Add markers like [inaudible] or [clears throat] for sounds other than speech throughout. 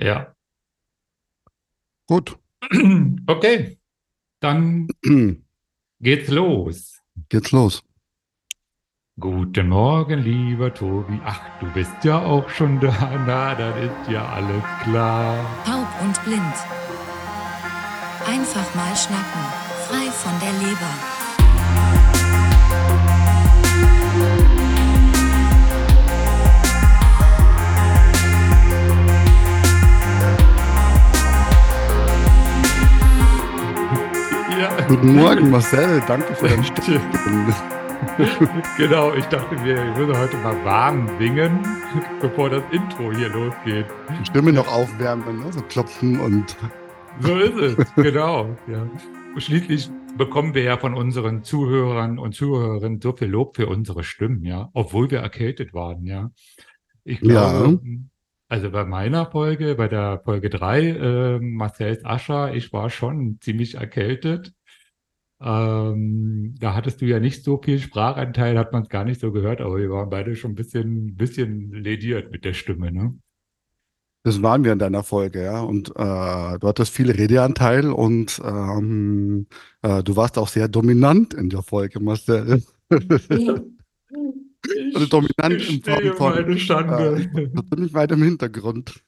Ja. Gut. [clears throat] Okay, dann [clears throat] geht's los. Geht's los. Guten Morgen, lieber Tobi. Ach, du bist ja auch schon da. [laughs] Na, dann ist ja alles klar. Taub und blind. Einfach mal schnacken. Frei von der Leber. Ja. Guten Morgen, Marcel. Danke für deine Stimme. genau, ich dachte mir, ich würde heute mal warm singen, bevor das Intro hier losgeht. Die Stimme noch aufwärmen, ne? so klopfen und So ist es, genau. Ja. Schließlich bekommen wir ja von unseren Zuhörern und Zuhörerinnen so viel Lob für unsere Stimmen, ja, obwohl wir erkältet waren, ja. Ich glaube, also bei meiner Folge, bei der Folge 3, äh, Marcells Ascher, ich war schon ziemlich erkältet. Ähm, da hattest du ja nicht so viel Sprachanteil, hat man es gar nicht so gehört, aber wir waren beide schon ein bisschen, bisschen lediert mit der Stimme, ne? das waren wir in deiner Folge, ja. Und äh, du hattest viel Redeanteil und ähm, äh, du warst auch sehr dominant in der Folge, Marcel. [laughs] [laughs] Also dominant im Form von, meine Schande. Äh, ich bin nicht weit im Hintergrund.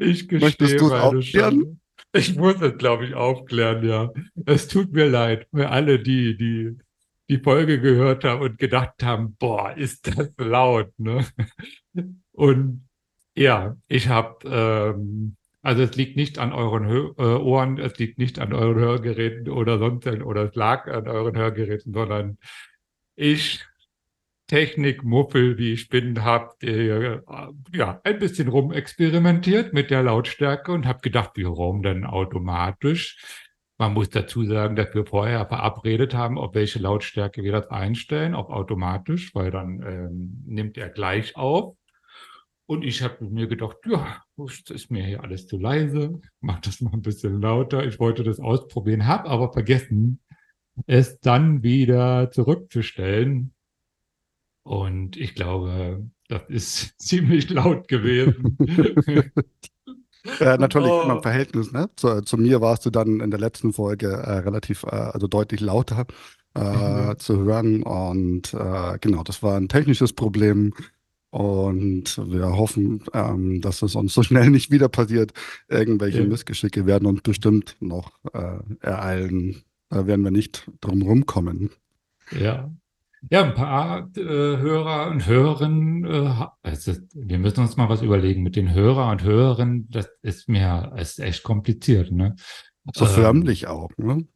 Ich gestehe Möchtest du es meine aufklären? Schande. Ich muss es, glaube ich, aufklären, ja. Es tut mir leid für alle, die, die die Folge gehört haben und gedacht haben, boah, ist das laut, ne? Und ja, ich habe, ähm, also es liegt nicht an euren Hö äh, Ohren, es liegt nicht an euren Hörgeräten oder sonst, oder es lag an euren Hörgeräten, sondern ich Technikmuffel, wie ich bin, habe äh, ja ein bisschen rumexperimentiert mit der Lautstärke und habe gedacht, warum denn automatisch? Man muss dazu sagen, dass wir vorher verabredet haben, auf welche Lautstärke wir das einstellen, auf automatisch, weil dann ähm, nimmt er gleich auf. Und ich habe mir gedacht, ja, ist mir hier alles zu leise, mach das mal ein bisschen lauter. Ich wollte das ausprobieren, habe aber vergessen, es dann wieder zurückzustellen. Und ich glaube, das ist [laughs] ziemlich laut gewesen. [laughs] Äh, natürlich Oh. immer im Verhältnis, ne? Zu, zu mir warst du dann in der letzten Folge äh, relativ, äh, also deutlich lauter äh, Mhm. zu hören. Und äh, genau, das war ein technisches Problem. Und wir hoffen, ähm, dass es uns so [laughs] schnell nicht wieder passiert. Irgendwelche Ja. Missgeschicke werden uns bestimmt noch äh, ereilen. Da werden wir nicht drum rumkommen. Ja. Ja, ein paar äh, Hörer und Hörerinnen, äh, also wir müssen uns mal was überlegen mit den Hörer und Hörerinnen, das ist mir, ist echt kompliziert, ne? So Ähm, förmlich auch, ne?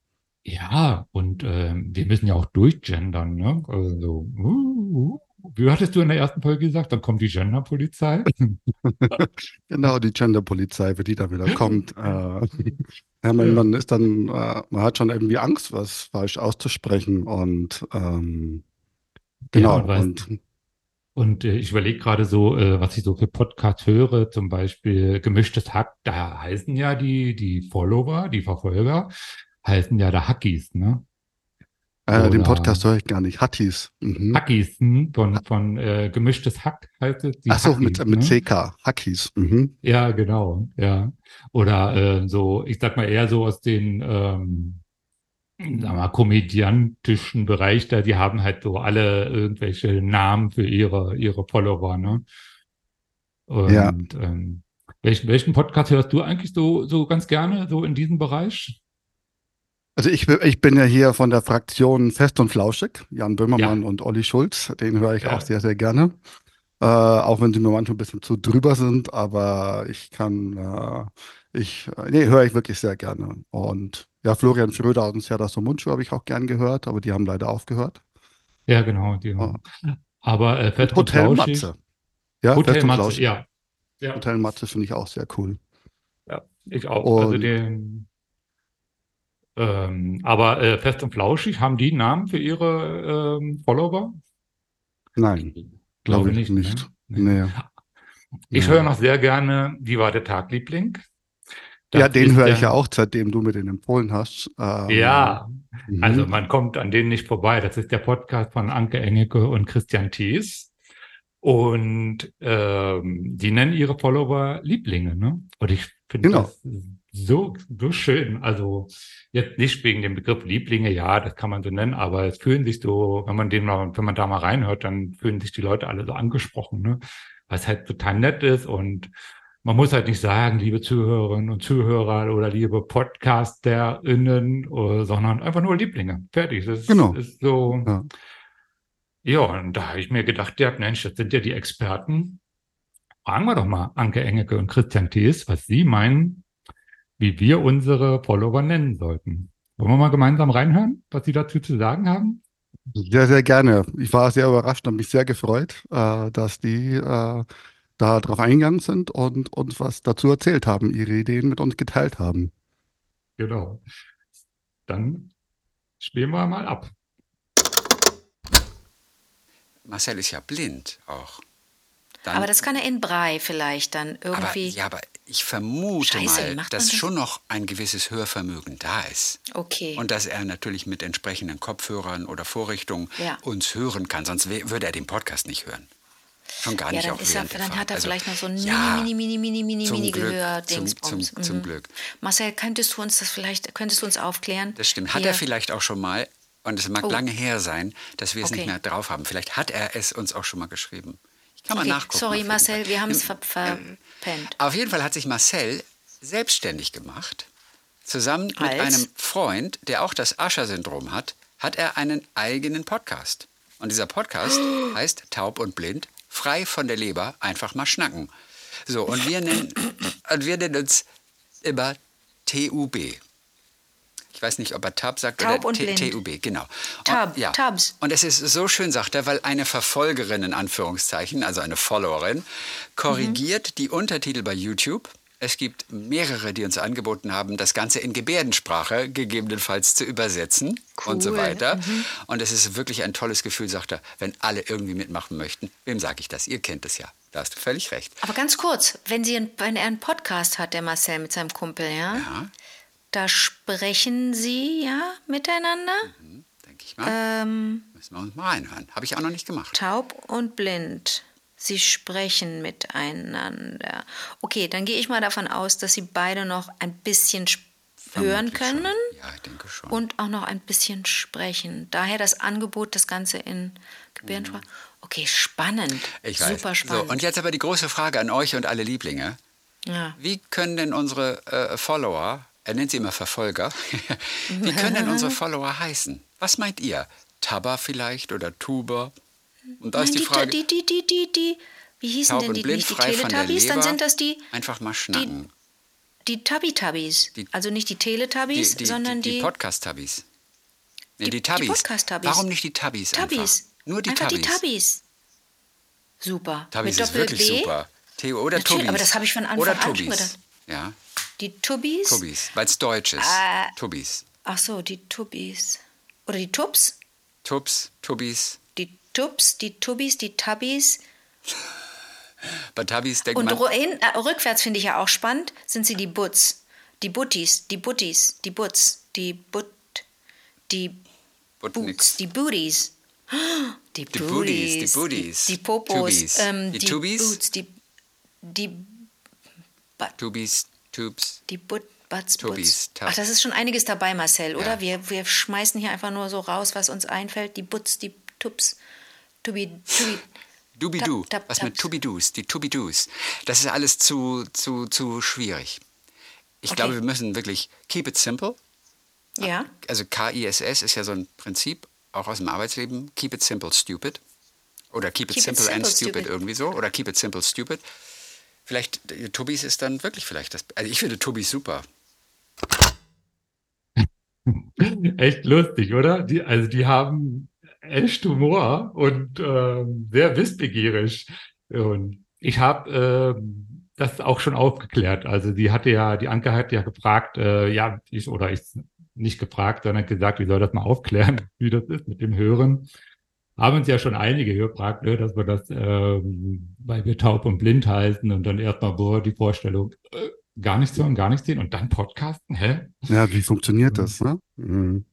Ja, und ähm, wir müssen ja auch durchgendern, ne? Also, uh, uh. Wie hattest du in der ersten Folge gesagt? Dann kommt die Genderpolizei. [laughs] Genau, die Genderpolizei, für die da wieder kommt. Äh, ja, man, man ist dann, äh, man hat schon irgendwie Angst, was falsch auszusprechen. Und ähm, genau, und und äh, ich überlege gerade so, äh, was ich so für Podcasts höre, zum Beispiel Gemischtes Hack, da heißen ja die, die Follower, die Verfolger, heißen ja da Hackies, ne? äh, den Podcast höre ich gar nicht. Hattis. Mhm. Hackies hm, von, von äh, Gemischtes Hack heißt es. Die Ach so, Hackies, mit, mit ne? CK. Hackis. Mhm. Ja, genau, ja. Oder äh, so, ich sag mal eher so aus den, ähm, sag mal, komödiantischen Bereich da, die haben halt so alle irgendwelche Namen für ihre, ihre Follower, ne? Und Ja. ähm, welchen, welchen Podcast hörst du eigentlich so, so ganz gerne, so in diesem Bereich? Also ich, bin- ich bin ja hier von der Fraktion Fest und Flauschig, Jan Böhmermann Ja. und Olli Schulz. Den höre ich Ja. auch sehr, sehr gerne. Äh, auch wenn sie mir manchmal ein bisschen zu drüber sind, aber ich kann, äh, ich, äh, nee, höre ich wirklich sehr gerne. Und ja, Florian Schröder und Serdar Somuncu habe ich auch gern gehört, aber die haben leider aufgehört. Ja, genau, die. Oh. Aber äh, Fett Und und Hotel Flauschig. Matze. Ja, Hotel und Matze, ja. Ja, Hotel Matze finde ich auch sehr cool. ich auch. Also Und- den, ähm, aber äh, Fest und Flauschig, haben die Namen für ihre ähm, Follower? Nein, glaube ich nicht. Ne? Nee. Ich Ja. höre noch sehr gerne, wie war der Tagliebling? Ja, den höre ich ja auch, seitdem du mir den empfohlen hast. Ähm, Ja, mhm. also man kommt an denen nicht vorbei. Das ist der Podcast von Anke Engelke und Christian Thies. Und ähm, die nennen ihre Follower Lieblinge, ne? Und ich finde Genau. das so, so schön. Also jetzt nicht wegen dem Begriff Lieblinge, ja, das kann man so nennen, aber es fühlen sich so, wenn man den mal, wenn man da mal reinhört, dann fühlen sich die Leute alle so angesprochen, ne? Was halt total nett ist und man muss halt nicht sagen, liebe Zuhörerinnen und Zuhörer oder liebe PodcasterInnen, äh, sondern einfach nur Lieblinge. Fertig. Das Genau. ist so. Ja. Ja, und da habe ich mir gedacht, ja, Mensch, das sind ja die Experten. Fragen wir doch mal Anke Engeke und Christian Thees, was sie meinen, wie wir unsere Follower nennen sollten. Wollen wir mal gemeinsam reinhören, was sie dazu zu sagen haben? Sehr, sehr gerne. Ich war sehr überrascht und mich sehr gefreut, äh, dass die äh, da drauf eingegangen sind und uns was dazu erzählt haben, ihre Ideen mit uns geteilt haben. Genau. Dann spielen wir mal ab. Marcel ist ja blind auch. Dann, Aber das kann er in Brei vielleicht dann aber, irgendwie. ja, aber ich vermute Scheiße, mal, dass das? schon noch ein gewisses Hörvermögen da ist. Okay. Und dass er natürlich mit entsprechenden Kopfhörern oder Vorrichtungen Ja. uns hören kann. Sonst würde er den Podcast nicht hören. Schon gar ja, nicht dann, auch ist er, dann hat er Also, vielleicht noch so ein ja, mini, mini, mini, mini, zum mini Glück, Gehör-Dingsbums. zum- zum Mhm. Glück. Marcel, könntest du uns das vielleicht, könntest du uns aufklären? Das stimmt. Hat Hier. er vielleicht auch schon mal, und es mag Oh. lange her sein, dass wir es Okay. nicht mehr drauf haben. Vielleicht hat er es uns auch schon mal geschrieben. Ich kann mal Okay, nachgucken. sorry, Marcel, wir haben es ver verpennt. Auf jeden Fall hat sich Marcel selbstständig gemacht. Zusammen mit Als? einem Freund, der auch das Ascher-Syndrom hat, hat er einen eigenen Podcast. Und dieser Podcast [gasps] heißt Taub und Blind, frei von der Leber, einfach mal schnacken. So, und wir nennen, und wir nennen uns immer TUB. Ich weiß nicht, ob er Tab sagt Taub oder. TUB, genau. Tab, und, ja. Tabs. Und es ist so schön, sagt er, weil eine Verfolgerin in Anführungszeichen, also eine Followerin, korrigiert Mhm. die Untertitel bei YouTube. Es gibt mehrere, die uns angeboten haben, das Ganze in Gebärdensprache gegebenenfalls zu übersetzen und so Cool. Mhm. weiter. Und es ist wirklich ein tolles Gefühl, sagt er, wenn alle irgendwie mitmachen möchten. Wem sage ich das? Ihr kennt es ja. Da hast du völlig recht. Aber ganz kurz, wenn, Sie, ein- wenn er einen Podcast hat, der Marcel mit seinem Kumpel, ja, Ja, da sprechen Sie ja miteinander, denke ich mal. ähm, Müssen wir uns mal reinhören. Habe ich auch noch nicht gemacht. taub und blind. Sie sprechen miteinander. Okay, dann gehe ich mal davon aus, dass Sie beide noch ein bisschen hören Vermutlich schon. können Ja, ich denke schon. und auch noch ein bisschen sprechen. Daher das Angebot, das Ganze in Gebärdensprache. Okay, spannend. Mhm. ich weiß. Super spannend. So, und jetzt aber die große Frage an euch und alle Lieblinge. ja. Wie können denn unsere äh, Follower, er nennt sie immer Verfolger, [laughs] wie können denn unsere [laughs] Follower heißen? Was meint ihr? Tabba vielleicht oder Tuba? Und da ist Nein, die Frage, die, die, die, die, die, wie hießen denn die blind, nicht? Die Teletubbies? Dann sind das die, einfach mal schnacken. die Tubby-Tubbies. Die- Also nicht die Die, Teletubbies, die, sondern die, die, die Podcast-Tabbies. Nee, Die- die die Tabbies. Podcast-Tabbies. Warum nicht die Tabbies Tubbies. einfach? Nur die Einfach Tabbies. die Tubbies. Super. Tabbies Mit ist wirklich B. super. Theo oder Natürlich, Tubis. aber das habe ich von Anfang oder an schon Tubis. gedacht. Ja, Die Tubbies. Tubis, weil es deutsch ist. Äh. Tubis. Ach so, die Tubbies. Oder die Tubs. Tubs, Tubis. Die Tubs, die Tubbies, die Tubbies. Bei Tabis denkt Und man, hin, äh, rückwärts finde ich ja auch spannend, sind sie die Butts. Die Buttis, die Buttis, die Butts, die Butt, die But Boots, die Booties. [gasps] Die, Die Booties, die Booties. Die, die Popos, Tubis. ähm, Die die, Tubis? Boots, die, die, Butt, Tubis, Tubes. die Butt, Butts, Tubis, Butts. Ach, das ist schon einiges dabei, Marcel, oder? Ja. Wir, wir schmeißen hier einfach nur so raus, was uns einfällt. Die Butts, die Tubs, Tubi, Tubi. [sighs] Dubidu, Tap, tap, was mit. Tubidus, die Tubidus. Das ist alles zu, zu, zu schwierig. Ich Okay. glaube, wir müssen wirklich keep it simple. Ja, Also KISS ist ja so ein Prinzip, auch aus dem Arbeitsleben. Keep it simple, stupid. Oder keep it Keep it simple, and simple, stupid, stupid. irgendwie so. Oder keep it simple, stupid. Vielleicht, äh, Tubis ist dann wirklich vielleicht das. Also ich finde Tubis super. [laughs] Echt lustig, oder? Die, also die haben echt Humor und ähm, sehr wissbegierig. Und ich habe ähm, das auch schon aufgeklärt. Also die hatte ja, die Anke hat ja gefragt, äh, ja, ich, oder ich nicht gefragt, sondern gesagt, wie soll das mal aufklären, [laughs] wie das ist mit dem Hören. Haben uns ja schon einige gefragt, ne, dass wir das, ähm, weil wir taub und blind heißen und dann erstmal boah, die Vorstellung, äh, gar nichts hören, gar nichts sehen und dann Podcasten, hä? Ja, wie funktioniert das? Ne? Mhm.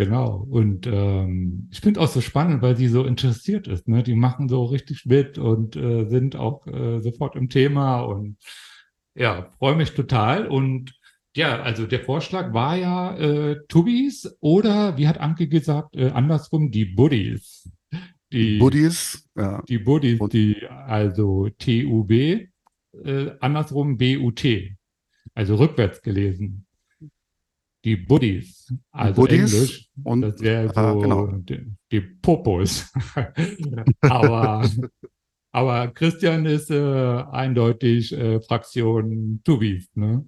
Genau. Und ähm, ich finde auch so spannend, weil sie so interessiert ist. Ne? Die machen so richtig mit und äh, sind auch äh, sofort im Thema und ja, freue mich total. Und ja, also der Vorschlag war ja äh, Tubis oder, wie hat Anke gesagt, äh, andersrum die Buddies. Die Buddies, ja. Die Buddies, die also T-U-B, äh, andersrum B-U-T, also rückwärts gelesen. Die Buddies, also Buddies Englisch, und das wäre so ah, genau. die, die Popos. [laughs] aber, aber Christian ist äh, eindeutig äh, Fraktion Tubis, ne?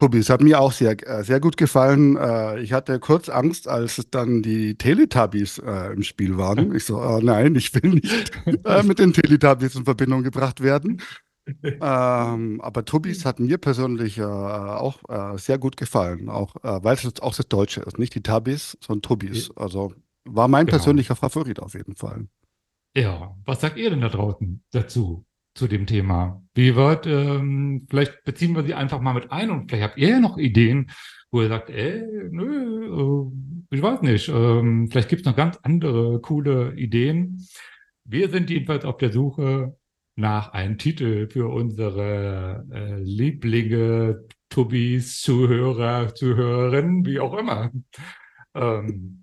Tubis hat mir auch sehr, äh, sehr gut gefallen. Äh, ich hatte kurz Angst, als dann die Teletubbies äh, im Spiel waren. Ich so, oh nein, ich will nicht [laughs] mit den Teletubbies in Verbindung gebracht werden. Ähm, aber Tubis hat mir persönlich äh, auch äh, sehr gut gefallen, auch äh, weil es auch das Deutsche ist, nicht die Tubbies, sondern Tubis. Also war mein Genau. persönlicher Favorit auf jeden Fall. Ja, was sagt ihr denn da draußen dazu, zu dem Thema? Wie wird, ähm, vielleicht beziehen wir sie einfach mal mit ein und vielleicht habt ihr ja noch Ideen, wo ihr sagt, ey, nö, äh, ich weiß nicht, ähm, vielleicht gibt es noch ganz andere coole Ideen. Wir sind jedenfalls auf der Suche nach einem Titel für unsere äh, Lieblinge, Tubis, Zuhörer, Zuhörerinnen, wie auch immer. Ähm,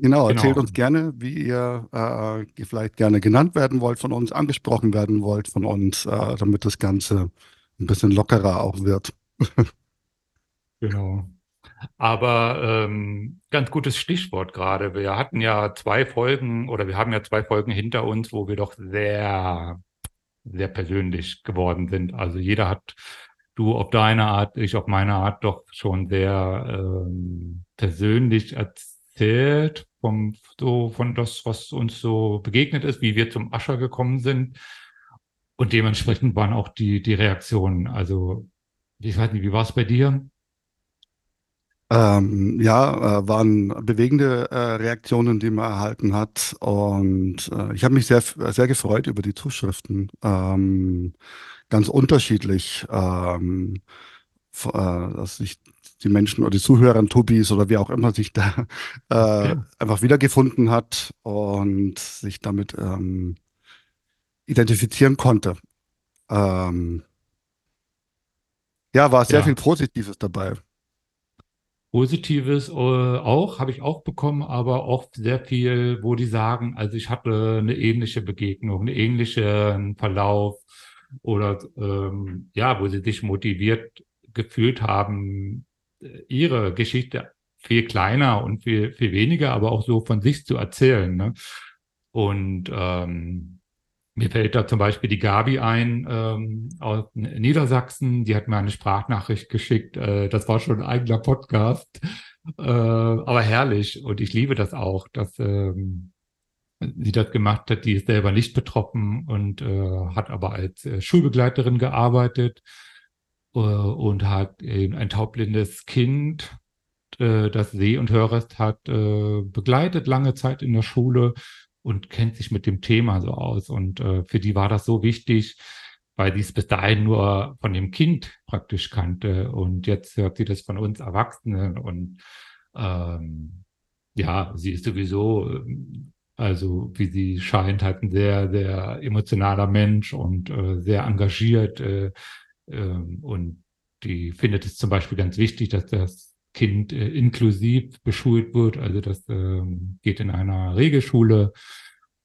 Genau, erzählt Genau. uns gerne, wie ihr äh, vielleicht gerne genannt werden wollt von uns, angesprochen werden wollt von uns, äh, damit das Ganze ein bisschen lockerer auch wird. [laughs] Genau. Aber ähm, ganz gutes Stichwort gerade. Wir hatten ja zwei Folgen oder wir haben ja zwei Folgen hinter uns, wo wir doch sehr, sehr persönlich geworden sind. Also jeder hat, du auf deine Art, ich auf meine Art, doch schon sehr ähm, persönlich erzählt vom so von das, was uns so begegnet ist, wie wir zum Ascher gekommen sind. Und dementsprechend waren auch die die Reaktionen. Also ich weiß nicht, wie war es bei dir? Ähm, ja, äh, waren bewegende äh, Reaktionen, die man erhalten hat. Und äh, ich habe mich sehr, sehr gefreut über die Zuschriften. Ähm, ganz unterschiedlich, ähm, äh, dass sich die Menschen oder die Zuhörer, Tobis oder wie auch immer sich da [laughs] äh, Ja. einfach wiedergefunden hat und sich damit ähm, identifizieren konnte. Ähm, ja, war sehr Ja. viel Positives dabei. Positives äh, auch, habe ich auch bekommen, aber auch sehr viel, wo die sagen, also ich hatte eine ähnliche Begegnung, einen ähnlichen Verlauf oder ähm, ja, wo sie sich motiviert gefühlt haben, äh, ihre Geschichte viel kleiner und viel, viel weniger, aber auch so von sich zu erzählen. Ne? Und ähm, mir fällt da zum Beispiel die Gabi ein ähm, aus Niedersachsen, die hat mir eine Sprachnachricht geschickt. Äh, das war schon ein eigener Podcast, äh, aber herrlich. Und ich liebe das auch, dass ähm, sie das gemacht hat. Die ist selber nicht betroffen und äh, hat aber als äh, Schulbegleiterin gearbeitet äh, und hat eben ein taubblindes Kind, äh, das Seh- und Hörrest hat, äh, begleitet lange Zeit in der Schule und kennt sich mit dem Thema so aus. Und äh, für die war das so wichtig, weil sie es bis dahin nur von dem Kind praktisch kannte. Und jetzt hört sie das von uns Erwachsenen. Und ähm, ja, sie ist sowieso, ähm, also wie sie scheint, halt ein sehr, sehr emotionaler Mensch und äh, sehr engagiert. Äh, ähm, und die findet es zum Beispiel ganz wichtig, dass das Kind äh, inklusiv beschult wird. Also das ähm, geht in einer Regelschule.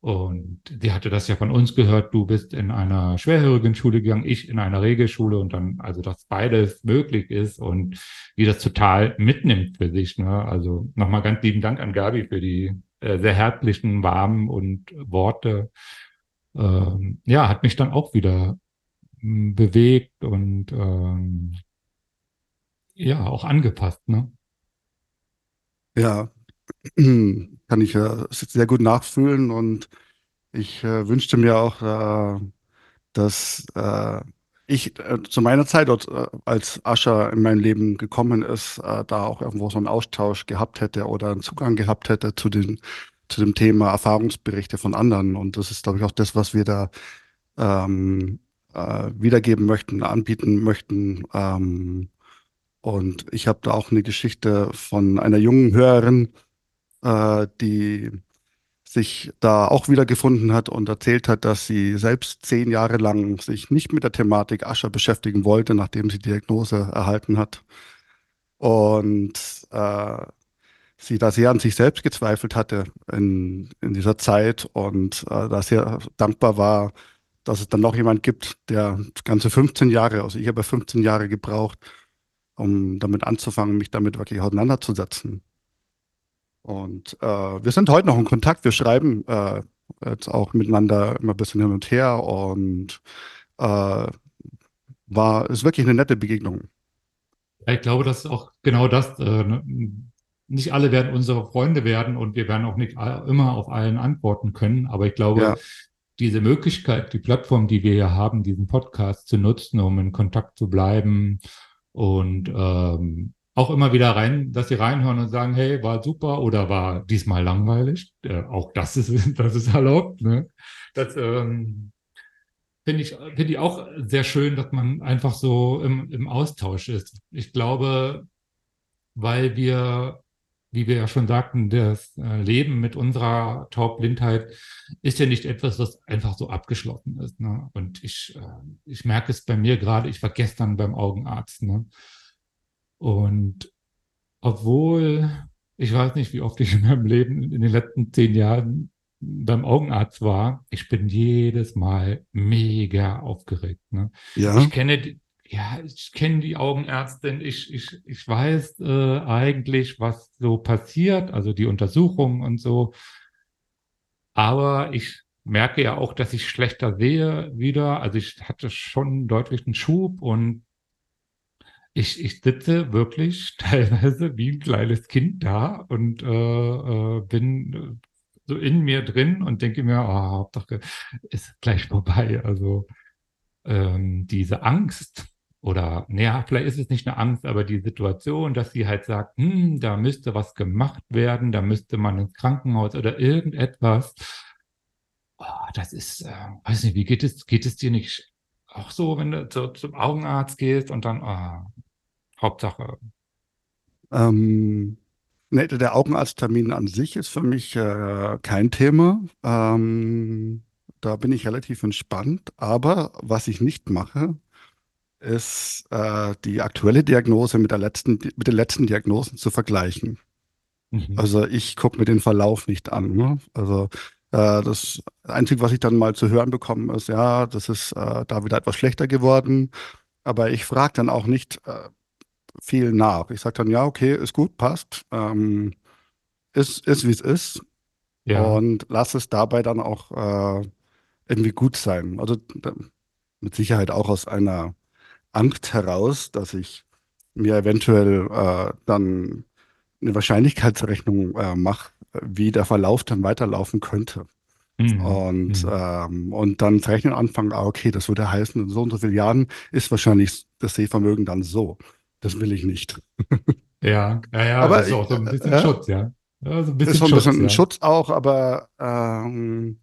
Und sie hatte das ja von uns gehört, du bist in einer schwerhörigen Schule gegangen, ich in einer Regelschule und dann, also dass beides möglich ist und wie das total mitnimmt für sich. Ne? Also nochmal ganz lieben Dank an Gabi für die äh, sehr herzlichen, warmen und Worte. Ähm, ja, hat mich dann auch wieder mh, bewegt und ähm, ja, auch angepasst, ne? Ja, [clears throat] kann ich äh, sehr gut nachfühlen und ich äh, wünschte mir auch, äh, dass äh, ich äh, zu meiner Zeit dort, äh, als Ascher in mein Leben gekommen ist, da auch irgendwo so einen Austausch gehabt hätte oder einen Zugang gehabt hätte zu den, zu dem Thema Erfahrungsberichte von anderen. Und das ist, glaube ich, auch das, was wir da ähm, äh, wiedergeben möchten, anbieten möchten. Ähm, und ich habe da auch eine Geschichte von einer jungen Hörerin, äh, die sich da auch wiedergefunden hat und erzählt hat, dass sie selbst zehn Jahre lang sich nicht mit der Thematik Ascher beschäftigen wollte, nachdem sie Diagnose erhalten hat. Und äh, sie da sehr an sich selbst gezweifelt hatte in, in dieser Zeit und äh, da sehr dankbar war, dass es dann noch jemand gibt, der ganze 15 Jahre, also ich habe 15 Jahre gebraucht, um damit anzufangen, mich damit wirklich auseinanderzusetzen. Und äh, wir sind heute noch in Kontakt. Wir schreiben äh, jetzt auch miteinander immer ein bisschen hin und her und äh, war ist wirklich eine nette Begegnung. Ich glaube, das ist auch genau das. Äh, ne, nicht alle werden unsere Freunde werden und wir werden auch nicht immer auf allen antworten können. Aber ich glaube, ja. diese Möglichkeit, die Plattform, die wir hier haben, diesen Podcast zu nutzen, um in Kontakt zu bleiben und ähm, auch immer wieder rein, dass sie reinhören und sagen, hey, war super oder war diesmal langweilig. Äh, auch das ist, [laughs] das ist erlaubt. Ne? Das ähm, finde ich, finde ich auch sehr schön, dass man einfach so im, im Austausch ist. Ich glaube, weil wir, wie wir ja schon sagten, das äh, Leben mit unserer Taubblindheit ist ja nicht etwas, was einfach so abgeschlossen ist. Ne? Und ich, äh, ich merke es bei mir gerade, ich war gestern beim Augenarzt. Ne? Und obwohl, ich weiß nicht, wie oft ich in meinem Leben in den letzten zehn Jahren beim Augenarzt war, ich bin jedes Mal mega aufgeregt. Ne? Ja. Ich kenne ja, ich kenne die Augenärztin, ich, ich, ich weiß äh, eigentlich, was so passiert, also die Untersuchungen und so. Aber ich merke ja auch, dass ich schlechter sehe wieder. Also ich hatte schon deutlich einen Schub und ich, ich sitze wirklich [laughs] teilweise wie ein kleines Kind da und äh, äh, bin äh, so in mir drin und denke mir, oh, Hauptsache ist gleich vorbei. Also ähm, diese Angst oder, naja, vielleicht ist es nicht eine Angst, aber die Situation, dass sie halt sagt, hm, da müsste was gemacht werden, da müsste man ins Krankenhaus oder irgendetwas. Oh, das ist, äh, weiß nicht, wie geht es, geht es dir nicht auch so, wenn du zu, zum Augenarzt gehst und dann, oh, Hauptsache. Ähm, ne, der Augenarzttermin an sich ist für mich äh, kein Thema. Ähm, da bin ich relativ entspannt. Aber was ich nicht mache, ist äh, die aktuelle Diagnose mit, der letzten, mit den letzten Diagnosen zu vergleichen. Mhm. Also ich gucke mir den Verlauf nicht an. Ne? Also äh, das Einzige, was ich dann mal zu hören bekomme, ist, ja, das ist äh, da wieder etwas schlechter geworden. Aber ich frage dann auch nicht, äh, viel nach. Ich sage dann, ja, okay, ist gut, passt. Ähm, ist, ist wie es ist. Ja. Und lass es dabei dann auch äh, irgendwie gut sein. Also mit Sicherheit auch aus einer Angst heraus, dass ich mir eventuell äh, dann eine Wahrscheinlichkeitsrechnung äh, mache, wie der Verlauf dann weiterlaufen könnte. Mhm. Und, mhm. Ähm, und dann zu rechnen anfangen, ah, okay, das würde heißen, in so und so vielen Jahren ist wahrscheinlich das Sehvermögen dann so. Das will ich nicht. [laughs] Ja, ja, ja, aber das ist auch so ein bisschen äh, Schutz, ja. ja so ein bisschen ist schon ein bisschen ja. Schutz auch, aber ähm,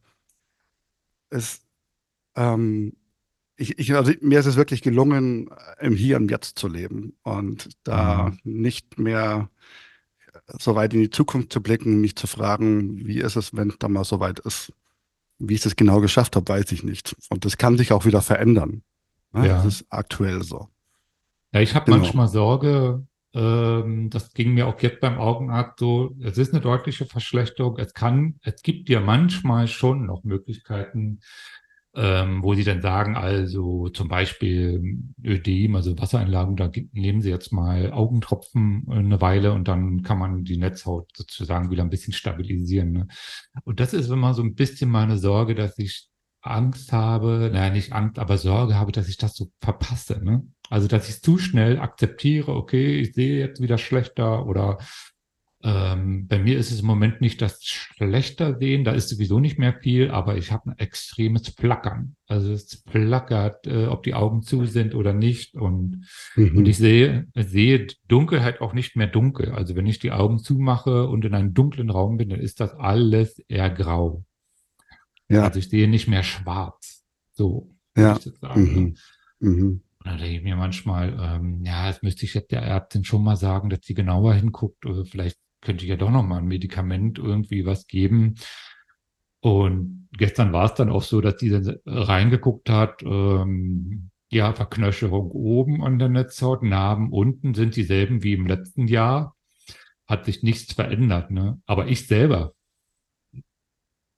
es, ähm, ich, ich, also mir ist es wirklich gelungen, im Hier und Jetzt zu leben und da mhm. nicht mehr so weit in die Zukunft zu blicken, mich zu fragen, wie ist es, wenn es da mal so weit ist. Wie ich es genau geschafft habe, weiß ich nicht. Und das kann sich auch wieder verändern. Ja, ja. Das ist aktuell so. Ja, ich habe genau. manchmal Sorge, ähm, das ging mir auch jetzt beim Augenarzt so, es ist eine deutliche Verschlechterung. Es kann, es gibt ja manchmal schon noch Möglichkeiten, ähm, wo sie dann sagen, also zum Beispiel Ödem, also Wassereinlagen, da nehmen sie jetzt mal Augentropfen eine Weile und dann kann man die Netzhaut sozusagen wieder ein bisschen stabilisieren. Ne? Und das ist immer so ein bisschen meine Sorge, dass ich Angst habe, naja, nicht Angst, aber Sorge habe, dass ich das so verpasse. Ne? Also, dass ich zu schnell akzeptiere, okay, ich sehe jetzt wieder schlechter oder ähm, bei mir ist es im Moment nicht das schlechter sehen, da ist sowieso nicht mehr viel, aber ich habe ein extremes Flackern. Also es flackert, äh, ob die Augen zu sind oder nicht. Und, mhm. und ich sehe, sehe Dunkelheit auch nicht mehr dunkel. Also wenn ich die Augen zumache und in einem dunklen Raum bin, dann ist das alles eher grau. Ja. Also ich sehe nicht mehr schwarz. So, ja. ich das sagen. Mhm. Mhm. Da denke ich mir manchmal, ähm, ja, das müsste ich jetzt der Ärztin schon mal sagen, dass sie genauer hinguckt oder vielleicht könnte ich ja doch noch mal ein Medikament irgendwie was geben. Und gestern war es dann auch so, dass die dann reingeguckt hat, ähm, ja, Verknöcherung oben an der Netzhaut, Narben unten sind dieselben wie im letzten Jahr. Hat sich nichts verändert, ne? Aber ich selber,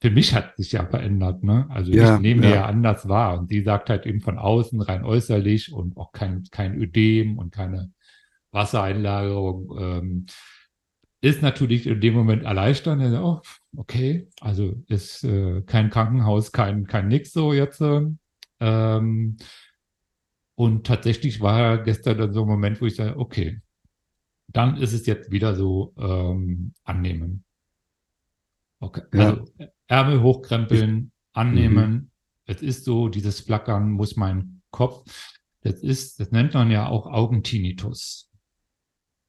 für mich hat sich ja verändert, ne? Also Ja, ich nehme ja. ja anders wahr. Und sie sagt halt eben von außen, rein äußerlich und auch kein, kein Ödem und keine Wassereinlagerung. Ähm, ist natürlich in dem Moment. Ja, Oh, okay, also ist äh, kein Krankenhaus, kein, kein nix so jetzt. äh, Ähm, und tatsächlich war gestern dann so ein Moment, wo ich sage, okay, dann ist es jetzt wieder so ähm, annehmen. Okay, Ja. also Ärmel hochkrempeln, annehmen. Es ist so, dieses Flackern muss mein Kopf, das ist, das nennt man ja auch Augentinnitus.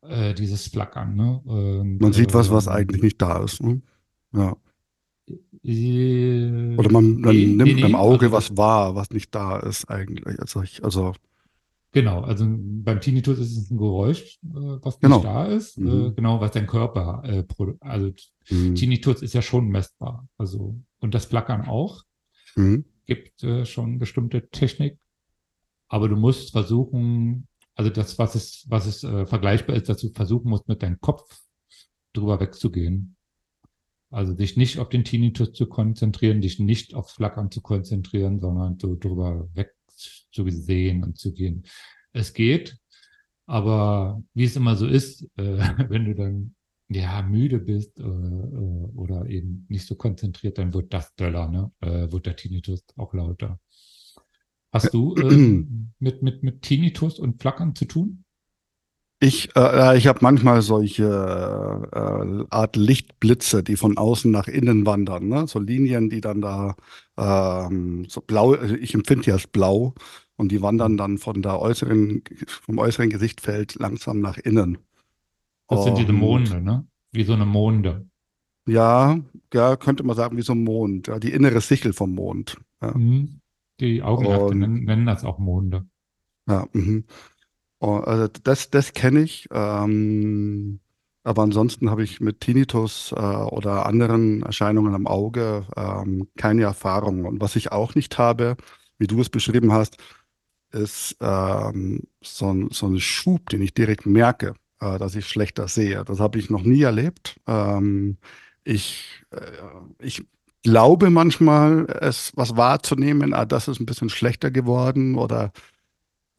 Äh, dieses Flackern, ne? Und, Man sieht was, was ähm, eigentlich nicht da ist. Ne? Ja. äh, Oder man, man nee, nimmt nee, mit dem nee, Auge also was wahr, was nicht da ist eigentlich. Also, ich, also Genau, also beim Tinnitus ist es ein Geräusch, äh, was Genau. nicht da ist, Mhm. genau, was dein Körper, äh, also mhm. Tinnitus ist ja schon messbar, also und das Flackern auch, Mhm. gibt äh, schon bestimmte Technik, aber du musst versuchen, also das, was es, was es äh, vergleichbar ist, dass du versuchen musst, mit deinem Kopf drüber wegzugehen. Also dich nicht auf den Tinnitus zu konzentrieren, dich nicht aufs Flackern zu konzentrieren, sondern so drüber weg zu sehen und zu gehen. Es geht, aber wie es immer so ist, [laughs] äh, wenn du dann ja müde bist äh, äh, oder eben nicht so konzentriert, dann wird das döller, ne? Äh, wird der Tinnitus auch lauter. Hast du äh, [clears throat] mit, mit, mit Tinnitus und Flackern zu tun? Ich, äh, ich habe manchmal solche äh, Art Lichtblitze, die von außen nach innen wandern, ne? So Linien, die dann da ähm, so blau, also ich empfinde die als blau und die wandern dann von der äußeren, vom äußeren Gesichtfeld langsam nach innen. Das sind diese Monde, ne? Wie so eine Monde. Ja, ja, könnte man sagen, wie so ein Mond, ja, die innere Sichel vom Mond. Ja. Mhm. Die Augenärzte nennen, nennen das auch Monde. Ja, mhm. Oh, also das, das kenne ich. Ähm, aber ansonsten habe ich mit Tinnitus äh, oder anderen Erscheinungen am Auge ähm, keine Erfahrung. Und was ich auch nicht habe, wie du es beschrieben hast, ist ähm, so ein, so ein Schub, den ich direkt merke, äh, dass ich schlechter sehe. Das habe ich noch nie erlebt. Ähm, ich, äh, ich glaube manchmal, es was wahrzunehmen, ah, das ist ein bisschen schlechter geworden oder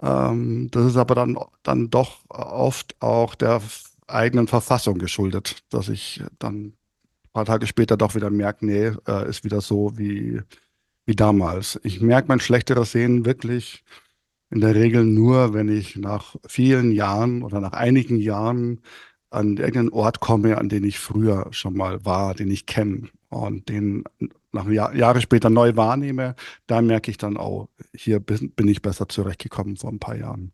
ähm, das ist aber dann, dann doch oft auch der eigenen Verfassung geschuldet, dass ich dann ein paar Tage später doch wieder merke, nee, äh, ist wieder so wie, wie damals. Ich merke mein schlechteres Sehen wirklich in der Regel nur, wenn ich nach vielen Jahren oder nach einigen Jahren an irgendeinen Ort komme, an den ich früher schon mal war, den ich kenne und den nach Jahr, Jahre später neu wahrnehme, da merke ich dann auch, hier bin, bin ich besser zurechtgekommen vor ein paar Jahren.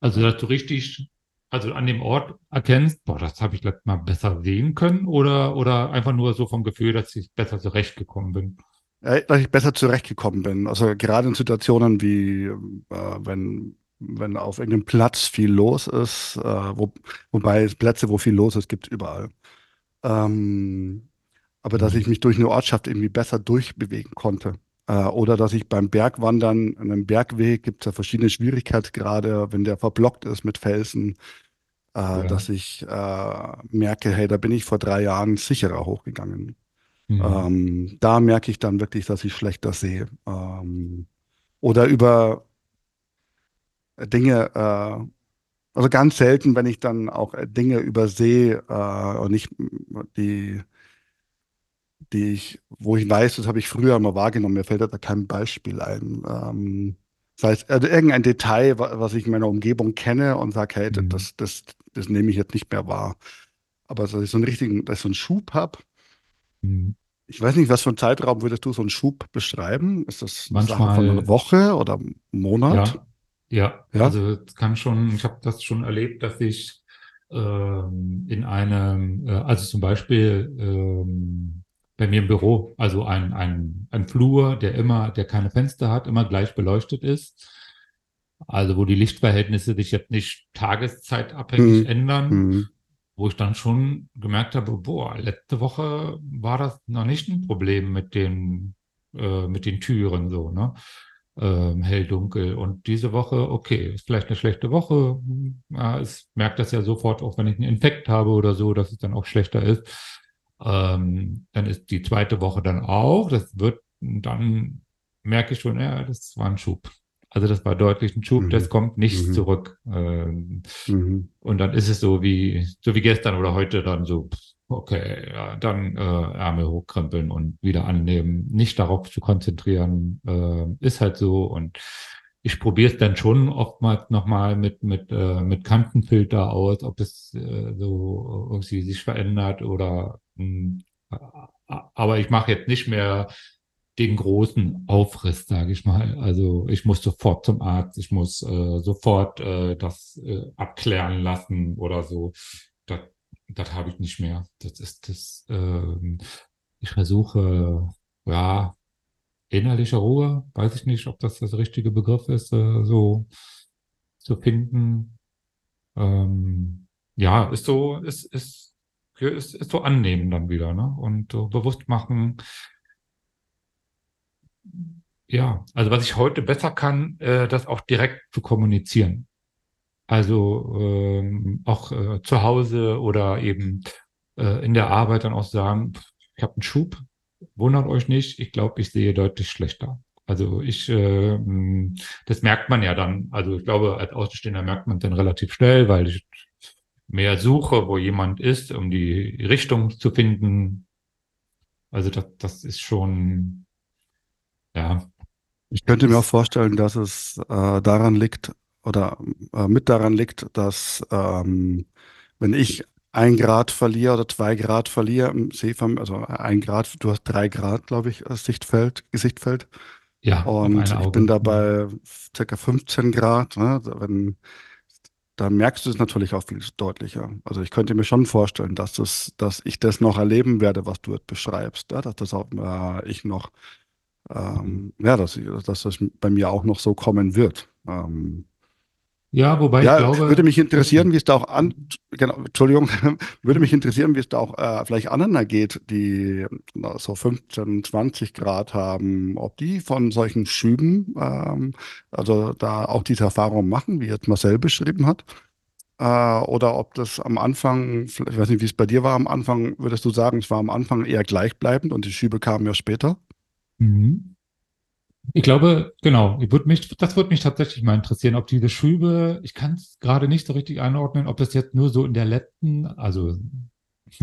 Also, dass du richtig, also an dem Ort erkennst, boah, das habe ich letztes Mal besser sehen können oder, oder einfach nur so vom Gefühl, dass ich besser zurechtgekommen bin. Äh, dass ich besser zurechtgekommen bin. Also gerade in Situationen wie, äh, wenn, wenn auf irgendeinem Platz viel los ist, äh, wo, wobei es Plätze, wo viel los ist, gibt es überall. Ähm, aber dass Mhm. ich mich durch eine Ortschaft irgendwie besser durchbewegen konnte. Äh, oder dass ich beim Bergwandern, an einem Bergweg gibt es ja verschiedene Schwierigkeitsgrade, wenn der verblockt ist mit Felsen, äh, Ja. dass ich äh, merke, hey, da bin ich vor drei Jahren sicherer hochgegangen. Mhm. Ähm, da merke ich dann wirklich, dass ich schlechter sehe. Ähm, oder über Dinge, äh, also ganz selten, wenn ich dann auch äh, Dinge übersehe äh, und nicht die, die ich, wo ich weiß, das habe ich früher mal wahrgenommen, mir fällt da kein Beispiel ein. Ähm, das heißt, also irgendein Detail, wa- was ich in meiner Umgebung kenne und sage, hey, Mhm. das, das, das nehme ich jetzt nicht mehr wahr. Aber dass ich so einen richtigen, dass ich so einen Schub habe, Mhm. ich weiß nicht, was für einen Zeitraum würdest du so einen Schub beschreiben? Ist das eine Sache von Manchmal- einer Woche oder einem Monat? Ja, ja, Ja? also es kann schon, ich habe das schon erlebt, dass ich ähm, in einem, äh, also zum Beispiel ähm, bei mir im Büro, also ein, ein, ein Flur, der immer, der keine Fenster hat, immer gleich beleuchtet ist. Also wo die Lichtverhältnisse sich jetzt nicht tageszeitabhängig Mhm. ändern, Mhm. wo ich dann schon gemerkt habe, boah, letzte Woche war das noch nicht ein Problem mit den, äh, mit den Türen so, ne? Ähm, hell, dunkel. Und diese Woche, okay, ist vielleicht eine schlechte Woche. Ja, ich merke das ja sofort, auch wenn ich einen Infekt habe oder so, dass es dann auch schlechter ist. Ähm, dann ist die zweite Woche dann auch. Das wird, dann merke ich schon, ja, das war ein Schub. Also das war deutlich ein Schub, Mhm. das kommt nicht Mhm. zurück. Ähm, Mhm. und dann ist es so wie, so wie gestern oder heute dann so, okay, ja, dann äh, Ärmel hochkrempeln und wieder annehmen, nicht darauf zu konzentrieren, äh, ist halt so. Und ich probiere es dann schon oftmals nochmal mit, mit, äh, mit Kantenfilter aus, ob es äh, so irgendwie sich verändert oder mh, aber ich mache jetzt nicht mehr den großen Aufriss, sage ich mal. Also ich muss sofort zum Arzt, ich muss äh, sofort äh, das äh, abklären lassen oder so. Das, habe ich nicht mehr. Das ist das. ähm, ich versuche, ja, innerliche Ruhe, weiß ich nicht, ob das das richtige Begriff ist, äh, so zu finden. Ähm, ja, ist so, ist, ist, ist, ist so annehmen dann wieder, ne? Und so bewusst machen, ja, also was ich heute besser kann, äh, das auch direkt zu kommunizieren. Also ähm, auch äh, zu Hause oder eben äh, in der Arbeit dann auch sagen, ich habe einen Schub, wundert euch nicht, ich glaube, ich sehe deutlich schlechter. Also ich, äh, mh, das merkt man ja dann. Also ich glaube, als Außenstehender merkt man es dann relativ schnell, weil ich mehr suche, wo jemand ist, um die Richtung zu finden. Also das, das ist schon, ja, Ich könnte mir auch vorstellen, dass es äh, daran liegt oder äh, mit daran liegt, dass ähm, wenn ich ein Grad verliere oder zwei Grad verliere im Sehverm also ein Grad, du hast drei Grad, glaube ich, als Sichtfeld, Gesichtfeld. ja, Und ich bin da bei circa 15 Grad. Ne? Wenn, da merkst du es natürlich auch viel deutlicher. Also ich könnte mir schon vorstellen, dass das, dass ich das noch erleben werde, was du jetzt beschreibst. Ja? Dass das auch äh, ich noch, ähm, ja, dass, dass das bei mir auch noch so kommen wird. Ähm, Ja, wobei ja, ich glaube, würde mich interessieren, wie es da auch an, genau, Entschuldigung, [laughs] würde mich interessieren, wie es da auch äh, vielleicht anderen ergeht, die na, so 15, 20 Grad haben, ob die von solchen Schüben, ähm, also da auch diese Erfahrung machen, wie jetzt Marcel beschrieben hat, äh, oder ob das am Anfang, ich weiß nicht, wie es bei dir war am Anfang, würdest du sagen, es war am Anfang eher gleichbleibend und die Schübe kamen ja später? Mhm. Ich glaube, genau, ich würd mich, das würde mich tatsächlich mal interessieren, ob diese Schübe, ich kann es gerade nicht so richtig einordnen, ob es jetzt nur so in der letzten, also [laughs]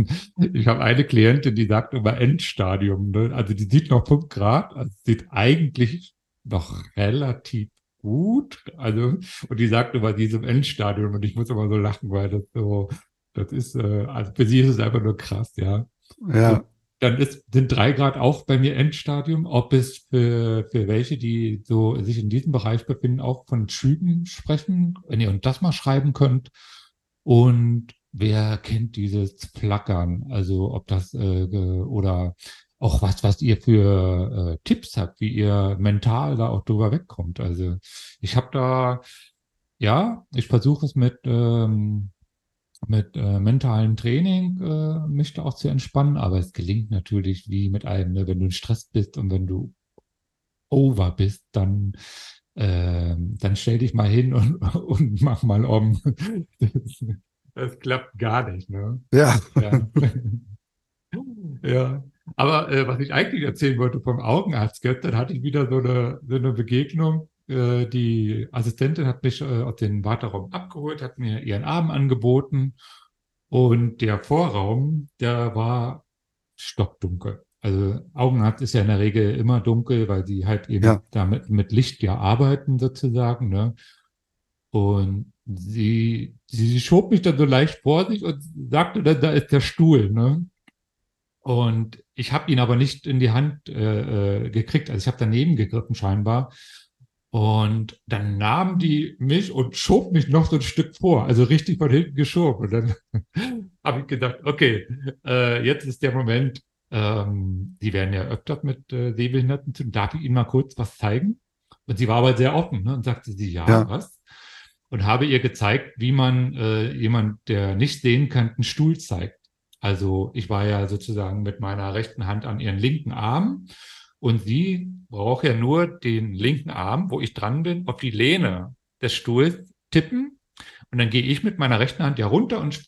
ich habe eine Klientin, die sagt immer Endstadium, ne? also die sieht noch 5 Grad, also sieht eigentlich noch relativ gut, also und die sagt immer, die ist im Endstadium und ich muss immer so lachen, weil das so, das ist, äh, also für sie ist es einfach nur krass, ja. Ja, dann ist, sind drei Grad auch bei mir Endstadium. Ob es für, für welche, die so sich in diesem Bereich befinden, auch von Schüben sprechen, wenn ihr uns das mal schreiben könnt. Und wer kennt dieses Flackern? Also ob das äh, oder auch was, was ihr für äh, Tipps habt, wie ihr mental da auch drüber wegkommt. Also ich habe da, ja, ich versuche es mit ähm, mit äh, mentalem Training äh, mich da auch zu entspannen, aber es gelingt natürlich wie mit allem, ne? wenn du in Stress bist und wenn du over bist, dann ähm, dann stell dich mal hin und, [laughs] und mach mal um. Das, [laughs] das klappt gar nicht, ne? ja, Ja. ja. Aber äh, was ich eigentlich erzählen wollte vom Augenarzt gestern, hatte ich wieder so eine, so eine Begegnung. Äh, die Assistentin hat mich äh, aus dem Warteraum abgeholt, hat mir ihren Arm angeboten und der Vorraum, der war stockdunkel. Also Augenarzt ist ja in der Regel immer dunkel, weil sie halt eben Ja. damit mit Licht ja arbeiten sozusagen, ne? Und sie, sie schob mich dann so leicht vor sich und sagte dann, da ist der Stuhl, ne? Und ich habe ihn aber nicht in die Hand äh, äh, gekriegt. Also ich habe daneben gegriffen scheinbar. Und dann nahm die mich und schob mich noch so ein Stück vor, also richtig von hinten geschoben. Und dann [laughs] habe ich gedacht, okay, äh, jetzt ist der Moment, ähm, die werden ja öfter mit äh, Sehbehinderten zu tun. Darf ich Ihnen mal kurz was zeigen? Und sie war aber sehr offen ne, und sagte sie, ja, Ja. was? und habe ihr gezeigt, wie man äh, jemand, der nicht sehen kann, einen Stuhl zeigt. Also ich war ja sozusagen mit meiner rechten Hand an ihren linken Arm und sie braucht ja nur den linken Arm, wo ich dran bin, auf die Lehne des Stuhls tippen und dann gehe ich mit meiner rechten Hand ja runter und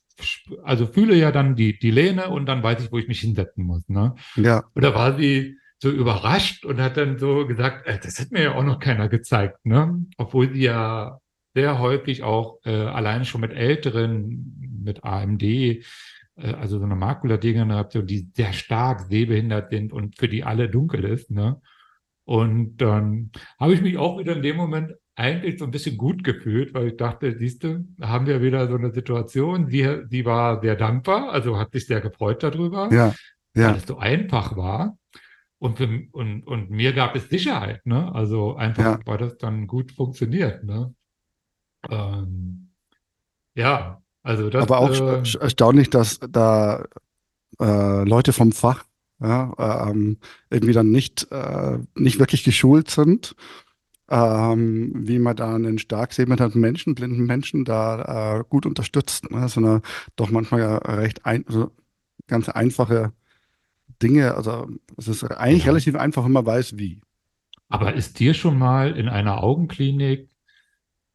also fühle ja dann die, die Lehne und dann weiß ich, wo ich mich hinsetzen muss. Ne? Ja. Und da war sie so überrascht und hat dann so gesagt, äh, das hat mir ja auch noch keiner gezeigt, ne? Obwohl sie ja sehr häufig auch äh, alleine schon mit Älteren, mit AMD, also so eine Makuladegeneration, die sehr stark sehbehindert sind und für die alle dunkel ist, ne? Und dann habe ich mich auch wieder in dem Moment eigentlich so ein bisschen gut gefühlt, weil ich dachte, siehst du, haben wir wieder so eine Situation. Sie, sie war sehr dankbar, also hat sich sehr gefreut darüber, Ja. Ja. weil es so einfach war. Und, für, und, und mir gab es Sicherheit, ne? Also einfach, Ja. weil das dann gut funktioniert, ne? Ähm, ja, also das, Aber auch äh, erstaunlich, dass da äh, Leute vom Fach ja, ähm, irgendwie dann nicht, äh, nicht wirklich geschult sind, ähm, wie man da einen stark sehbehinderten Menschen, blinden Menschen da äh, gut unterstützt. Ne? Sondern doch manchmal ja recht ein, also ganz einfache Dinge. Also es ist eigentlich Ja. relativ einfach, wenn man weiß, wie. aber ist dir schon mal in einer Augenklinik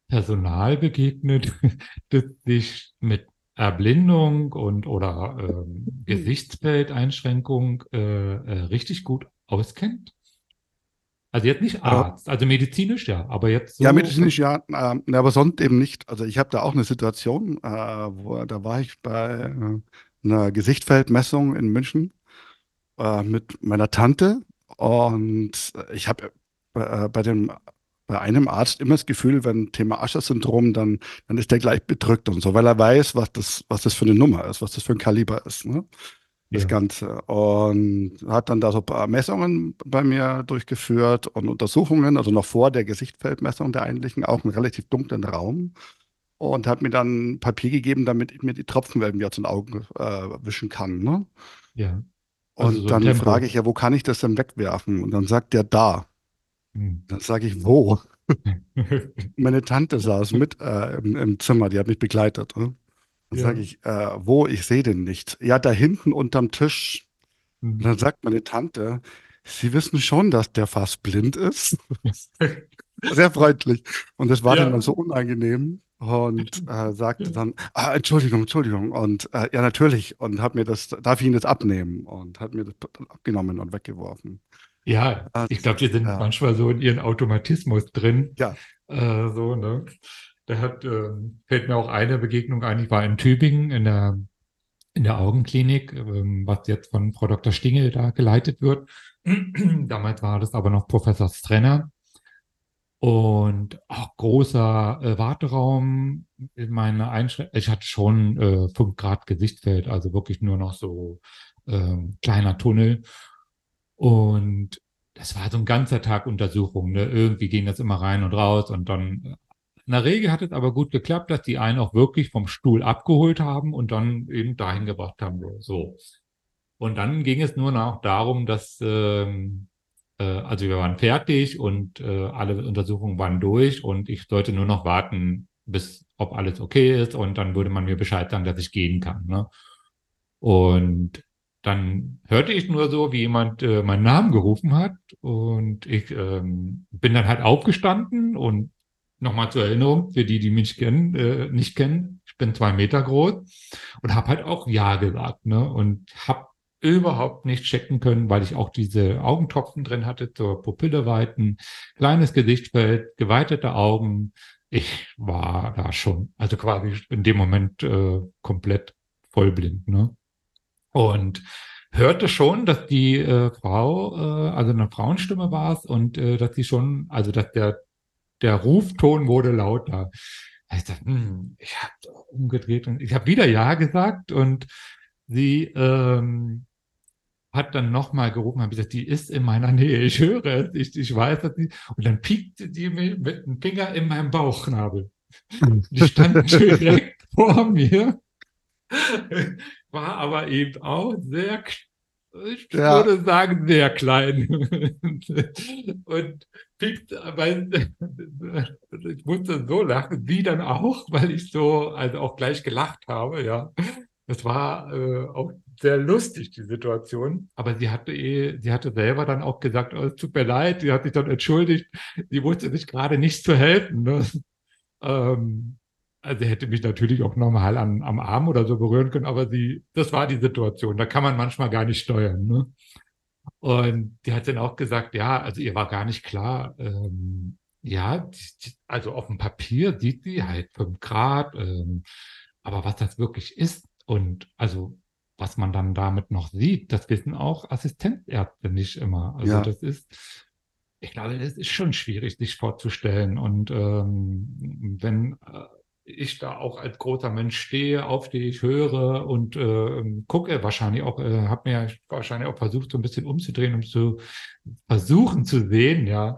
Personal begegnet, [laughs] das sich mit Erblindung und oder ähm, Gesichtsfeldeinschränkung äh, äh, richtig gut auskennt? Also jetzt nicht Arzt, also medizinisch ja, aber jetzt so. Ja, medizinisch ja, ne, aber sonst eben nicht. Also ich habe da auch eine Situation, äh, wo da war ich bei äh, einer Gesichtfeldmessung in München äh, mit meiner Tante und ich habe äh, bei dem bei einem Arzt immer das Gefühl, wenn Thema Ascher-Syndrom, dann, dann ist der gleich bedrückt und so, weil er weiß, was das, was das für eine Nummer ist, was das für ein Kaliber ist, ne? Das Ja. Ganze. Und hat dann da so ein paar Messungen bei mir durchgeführt und Untersuchungen, also noch vor der Gesichtsfeldmessung der eigentlichen, auch einen relativ dunklen Raum. Und hat mir dann Papier gegeben, damit ich mir die Tropfen irgendwie aus den Augen äh, wischen kann. Ne? Ja. Also Und so dann frage ich ja, wo kann ich das denn wegwerfen? Und dann sagt der da. Dann sage ich, wo? [laughs] Meine Tante saß mit äh, im, im Zimmer, die hat mich begleitet. Ne? Dann Ja. sage ich, äh, wo? Ich sehe den nicht. Ja, da hinten unterm Tisch. Und dann sagt meine Tante, Sie wissen schon, dass der fast blind ist. [laughs] Sehr freundlich. Und das war Ja. dann, dann so unangenehm und [laughs] äh, sagte dann, ah, Entschuldigung, Entschuldigung. Und äh, ja, natürlich. Und hat mir das, darf ich Ihnen das abnehmen? Und hat mir das abgenommen und weggeworfen. Ja, Ah, ich glaube, die sind ja. manchmal so in ihren Automatismus drin. Ja. Äh, so, ne? Da hat, ähm, fällt mir auch eine Begegnung ein, ich war in Tübingen in der, in der Augenklinik, ähm, was jetzt von Frau Dr. Stingel da geleitet wird. [clears throat] Damals war das aber noch Professor Strenner. Und auch großer äh, Warteraum. Meine Einschrä ich hatte schon äh, 5 Grad Gesichtsfeld, also wirklich nur noch so ähm, kleiner Tunnel. Und das war so ein ganzer Tag Untersuchung. Ne? Irgendwie ging das immer rein und raus und dann. äh, In der Regel hat es aber gut geklappt, dass die einen auch wirklich vom Stuhl abgeholt haben und dann eben dahin gebracht haben. So. Und dann ging es nur noch darum, dass, ähm, äh, also wir waren fertig und äh, alle Untersuchungen waren durch und ich sollte nur noch warten, bis ob alles okay ist und dann würde man mir Bescheid sagen, dass ich gehen kann. Ne? Und dann hörte ich nur so, wie jemand äh, meinen Namen gerufen hat und ich ähm, bin dann halt aufgestanden und nochmal zur Erinnerung, für die, die mich kennen, äh, nicht kennen, ich bin zwei Meter groß und habe halt auch Ja gesagt ne? und habe überhaupt nicht checken können, weil ich auch diese Augentropfen drin hatte zur Pupille weiten, kleines Gesichtsfeld, geweitete Augen. Ich war da schon, also quasi in dem Moment äh, komplett vollblind. Ne? Und hörte schon, dass die äh, Frau, äh, also eine Frauenstimme war es und äh, dass sie schon, also dass der, der Rufton wurde lauter. Ich dachte, hm, ich habe umgedreht und ich habe wieder Ja gesagt und sie ähm, hat dann nochmal gerufen, habe gesagt, die ist in meiner Nähe, ich höre es, ich, ich weiß, dass sie, und dann piekte die mir mit dem Finger in meinem Bauchnabel. Die stand [laughs] direkt vor mir, war aber eben auch sehr ich Ja. würde sagen, sehr klein. [laughs] und piekt, weil [laughs] ich musste so lachen, sie dann auch, weil ich so, also auch gleich gelacht habe, ja. Das war äh, auch sehr lustig, die Situation. Aber sie hatte eh, sie hatte selber dann auch gesagt, oh, es tut mir leid, sie hat sich dann entschuldigt, sie wusste sich gerade nicht zu helfen. Ne? Ähm, also sie hätte mich natürlich auch normal an, am Arm oder so berühren können, aber sie, das war die Situation. Da kann man manchmal gar nicht steuern. Ne? Und die hat dann auch gesagt, ja, also ihr war gar nicht klar, ähm, ja, die, die, also auf dem Papier sieht sie halt 5 Grad, ähm, aber was das wirklich ist und also was man dann damit noch sieht, das wissen auch Assistenzärzte nicht immer. Also Ja. das ist, ich glaube, das ist schon schwierig, sich vorzustellen. Und ähm, wenn äh, ich da auch als großer Mensch stehe, aufstehe, ich höre und äh, gucke wahrscheinlich auch, äh, habe mir wahrscheinlich auch versucht, so ein bisschen umzudrehen, um zu versuchen zu sehen, ja.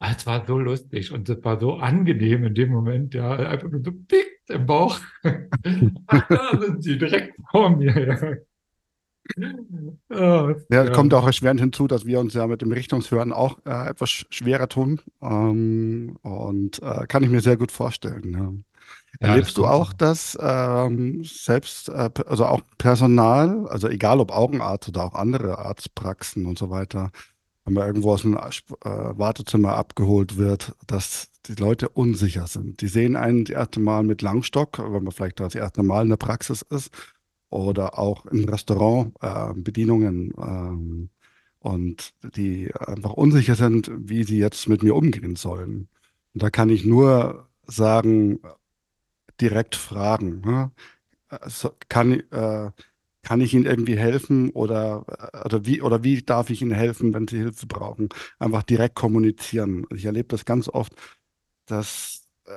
Ah, Es war so lustig und es war so angenehm in dem Moment, ja, einfach nur so pickt im Bauch. [laughs] Ach, da sind sie direkt vor mir, ja. Ah, Ja, ja. kommt auch erschwerend hinzu, dass wir uns ja mit dem Richtungshören auch äh, etwas sch- schwerer tun. Ähm, und äh, kann ich mir sehr gut vorstellen. Ja. Ja, Erlebst das du auch, dass ähm, selbst, äh, also auch Personal, also egal ob Augenarzt oder auch andere Arztpraxen und so weiter, wenn man irgendwo aus dem äh, Wartezimmer abgeholt wird, dass die Leute unsicher sind. Die sehen einen das erste Mal mit Langstock, wenn man vielleicht das erste Mal in der Praxis ist, oder auch im Restaurant äh, Bedienungen ähm, und die einfach unsicher sind, wie sie jetzt mit mir umgehen sollen. Und da kann ich nur sagen, direkt fragen. Ne? Also kann, äh, kann ich Ihnen irgendwie helfen oder, äh, oder, wie, oder wie darf ich Ihnen helfen, wenn Sie Hilfe brauchen? Einfach direkt kommunizieren. Ich erlebe das ganz oft, dass äh,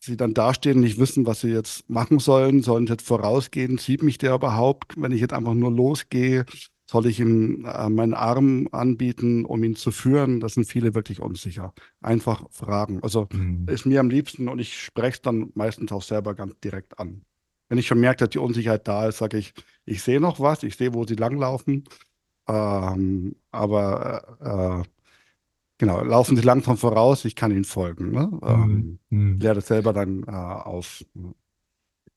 Sie dann dastehen, nicht wissen, was Sie jetzt machen sollen. Sollen Sie jetzt vorausgehen? Sieht mich der überhaupt, wenn ich jetzt einfach nur losgehe? Soll ich ihm äh, meinen Arm anbieten, um ihn zu führen? Das sind viele wirklich unsicher. Einfach fragen. Also Hm. ist mir am liebsten und ich spreche es dann meistens auch selber ganz direkt an. Wenn ich schon merke, dass die Unsicherheit da ist, sage ich, ich sehe noch was, ich sehe, wo sie langlaufen, ähm, aber äh, äh, genau, laufen sie langsam voraus, ich kann ihnen folgen. Ne? Ähm, Hm. Hm. kläre das selber dann äh, auf.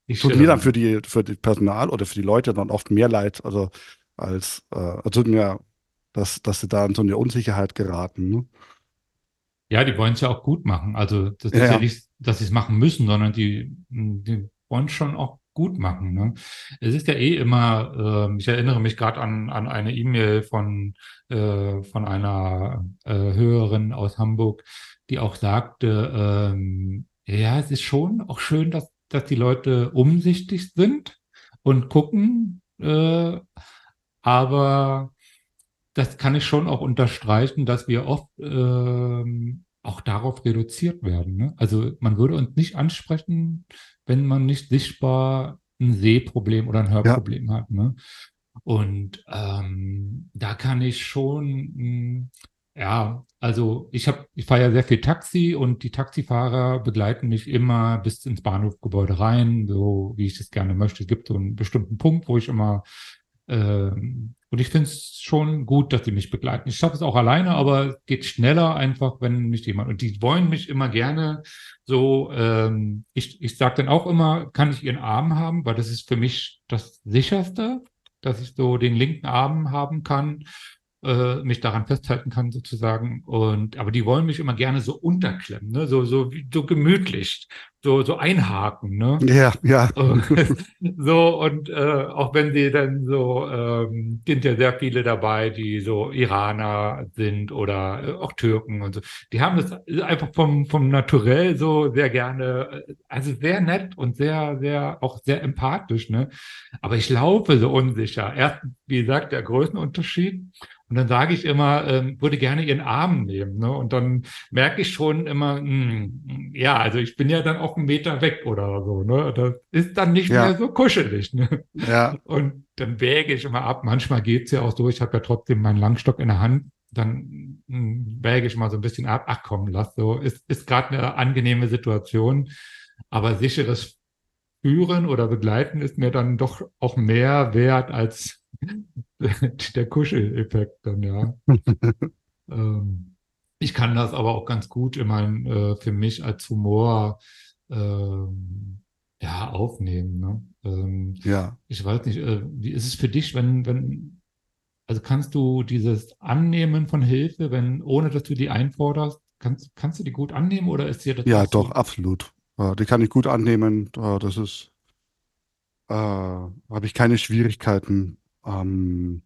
Ich, Tut mir dann ähm, für die, für die Personal oder für die Leute dann oft mehr leid, also als äh, also mir, dass, dass sie da in so eine Unsicherheit geraten. Ne? Ja, die wollen es ja auch gut machen. Also das Ja, ist ja ja. nicht, dass sie es machen müssen, sondern die, die wollen schon auch gut machen. Ne? Es ist ja eh immer, ähm, ich erinnere mich gerade an, an eine E-Mail von, äh, von einer äh, Hörerin aus Hamburg, die auch sagte, ähm, ja, es ist schon auch schön, dass, dass die Leute umsichtig sind und gucken, äh, aber das kann ich schon auch unterstreichen, dass wir oft ähm, auch darauf reduziert werden. Ne? Also man würde uns nicht ansprechen, wenn man nicht sichtbar ein Sehproblem oder ein Hörproblem hat. Ne? Und ähm, da kann ich schon, mh, ja, also ich habe, ich fahre ja sehr viel Taxi und die Taxifahrer begleiten mich immer bis ins Bahnhofgebäude rein, so wie ich das gerne möchte. Es gibt so einen bestimmten Punkt, wo ich immer ähm, und ich finde es schon gut, dass die mich begleiten. Ich schaffe es auch alleine, aber es geht schneller einfach, wenn mich jemand. Und die wollen mich immer gerne so, ähm, ich, ich sage dann auch immer, kann ich ihren Arm haben, weil das ist für mich das sicherste, dass ich so den linken Arm haben kann, äh, mich daran festhalten kann sozusagen. Und aber die wollen mich immer gerne so unterklemmen, ne? so, so, so gemütlich, so, so einhaken, ne? Ja, ja. [laughs] so, und äh, auch wenn sie dann so, ähm, sind ja sehr viele dabei, die so Iraner sind oder äh, auch Türken und so. Die haben das einfach vom, vom Naturell so sehr gerne, äh, also sehr nett und sehr, sehr, auch sehr empathisch, ne? Aber ich laufe so unsicher. Erstens, wie gesagt, der Größenunterschied. Und dann sage ich immer, ähm, würde gerne ihren Arm nehmen. Ne? Und dann merke ich schon immer, hm, ja, also ich bin ja dann auch einen Meter weg oder so. Ne? Das ist dann nicht Ja. mehr so kuschelig. Ne? Ja, Und dann wäge ich immer ab. Manchmal geht's ja auch so, ich habe ja trotzdem meinen Langstock in der Hand. Dann hm, wäge ich mal so ein bisschen ab. Ach komm, lass so. Ist, ist gerade eine angenehme Situation. Aber sicheres Führen oder Begleiten ist mir dann doch auch mehr wert als [laughs] der Kuscheleffekt dann, ja. [laughs] ähm, ich kann das aber auch ganz gut ich meine, äh, für mich als Humor ähm, ja, aufnehmen. Ne? Ähm, Ja. ich weiß nicht, äh, wie ist es für dich, wenn, wenn, also kannst du dieses Annehmen von Hilfe, wenn, ohne dass du die einforderst, kannst, kannst du die gut annehmen oder ist dir das Ja, so? doch, absolut. Äh, die kann ich gut annehmen. Äh, das ist, äh, habe ich keine Schwierigkeiten. Ähm,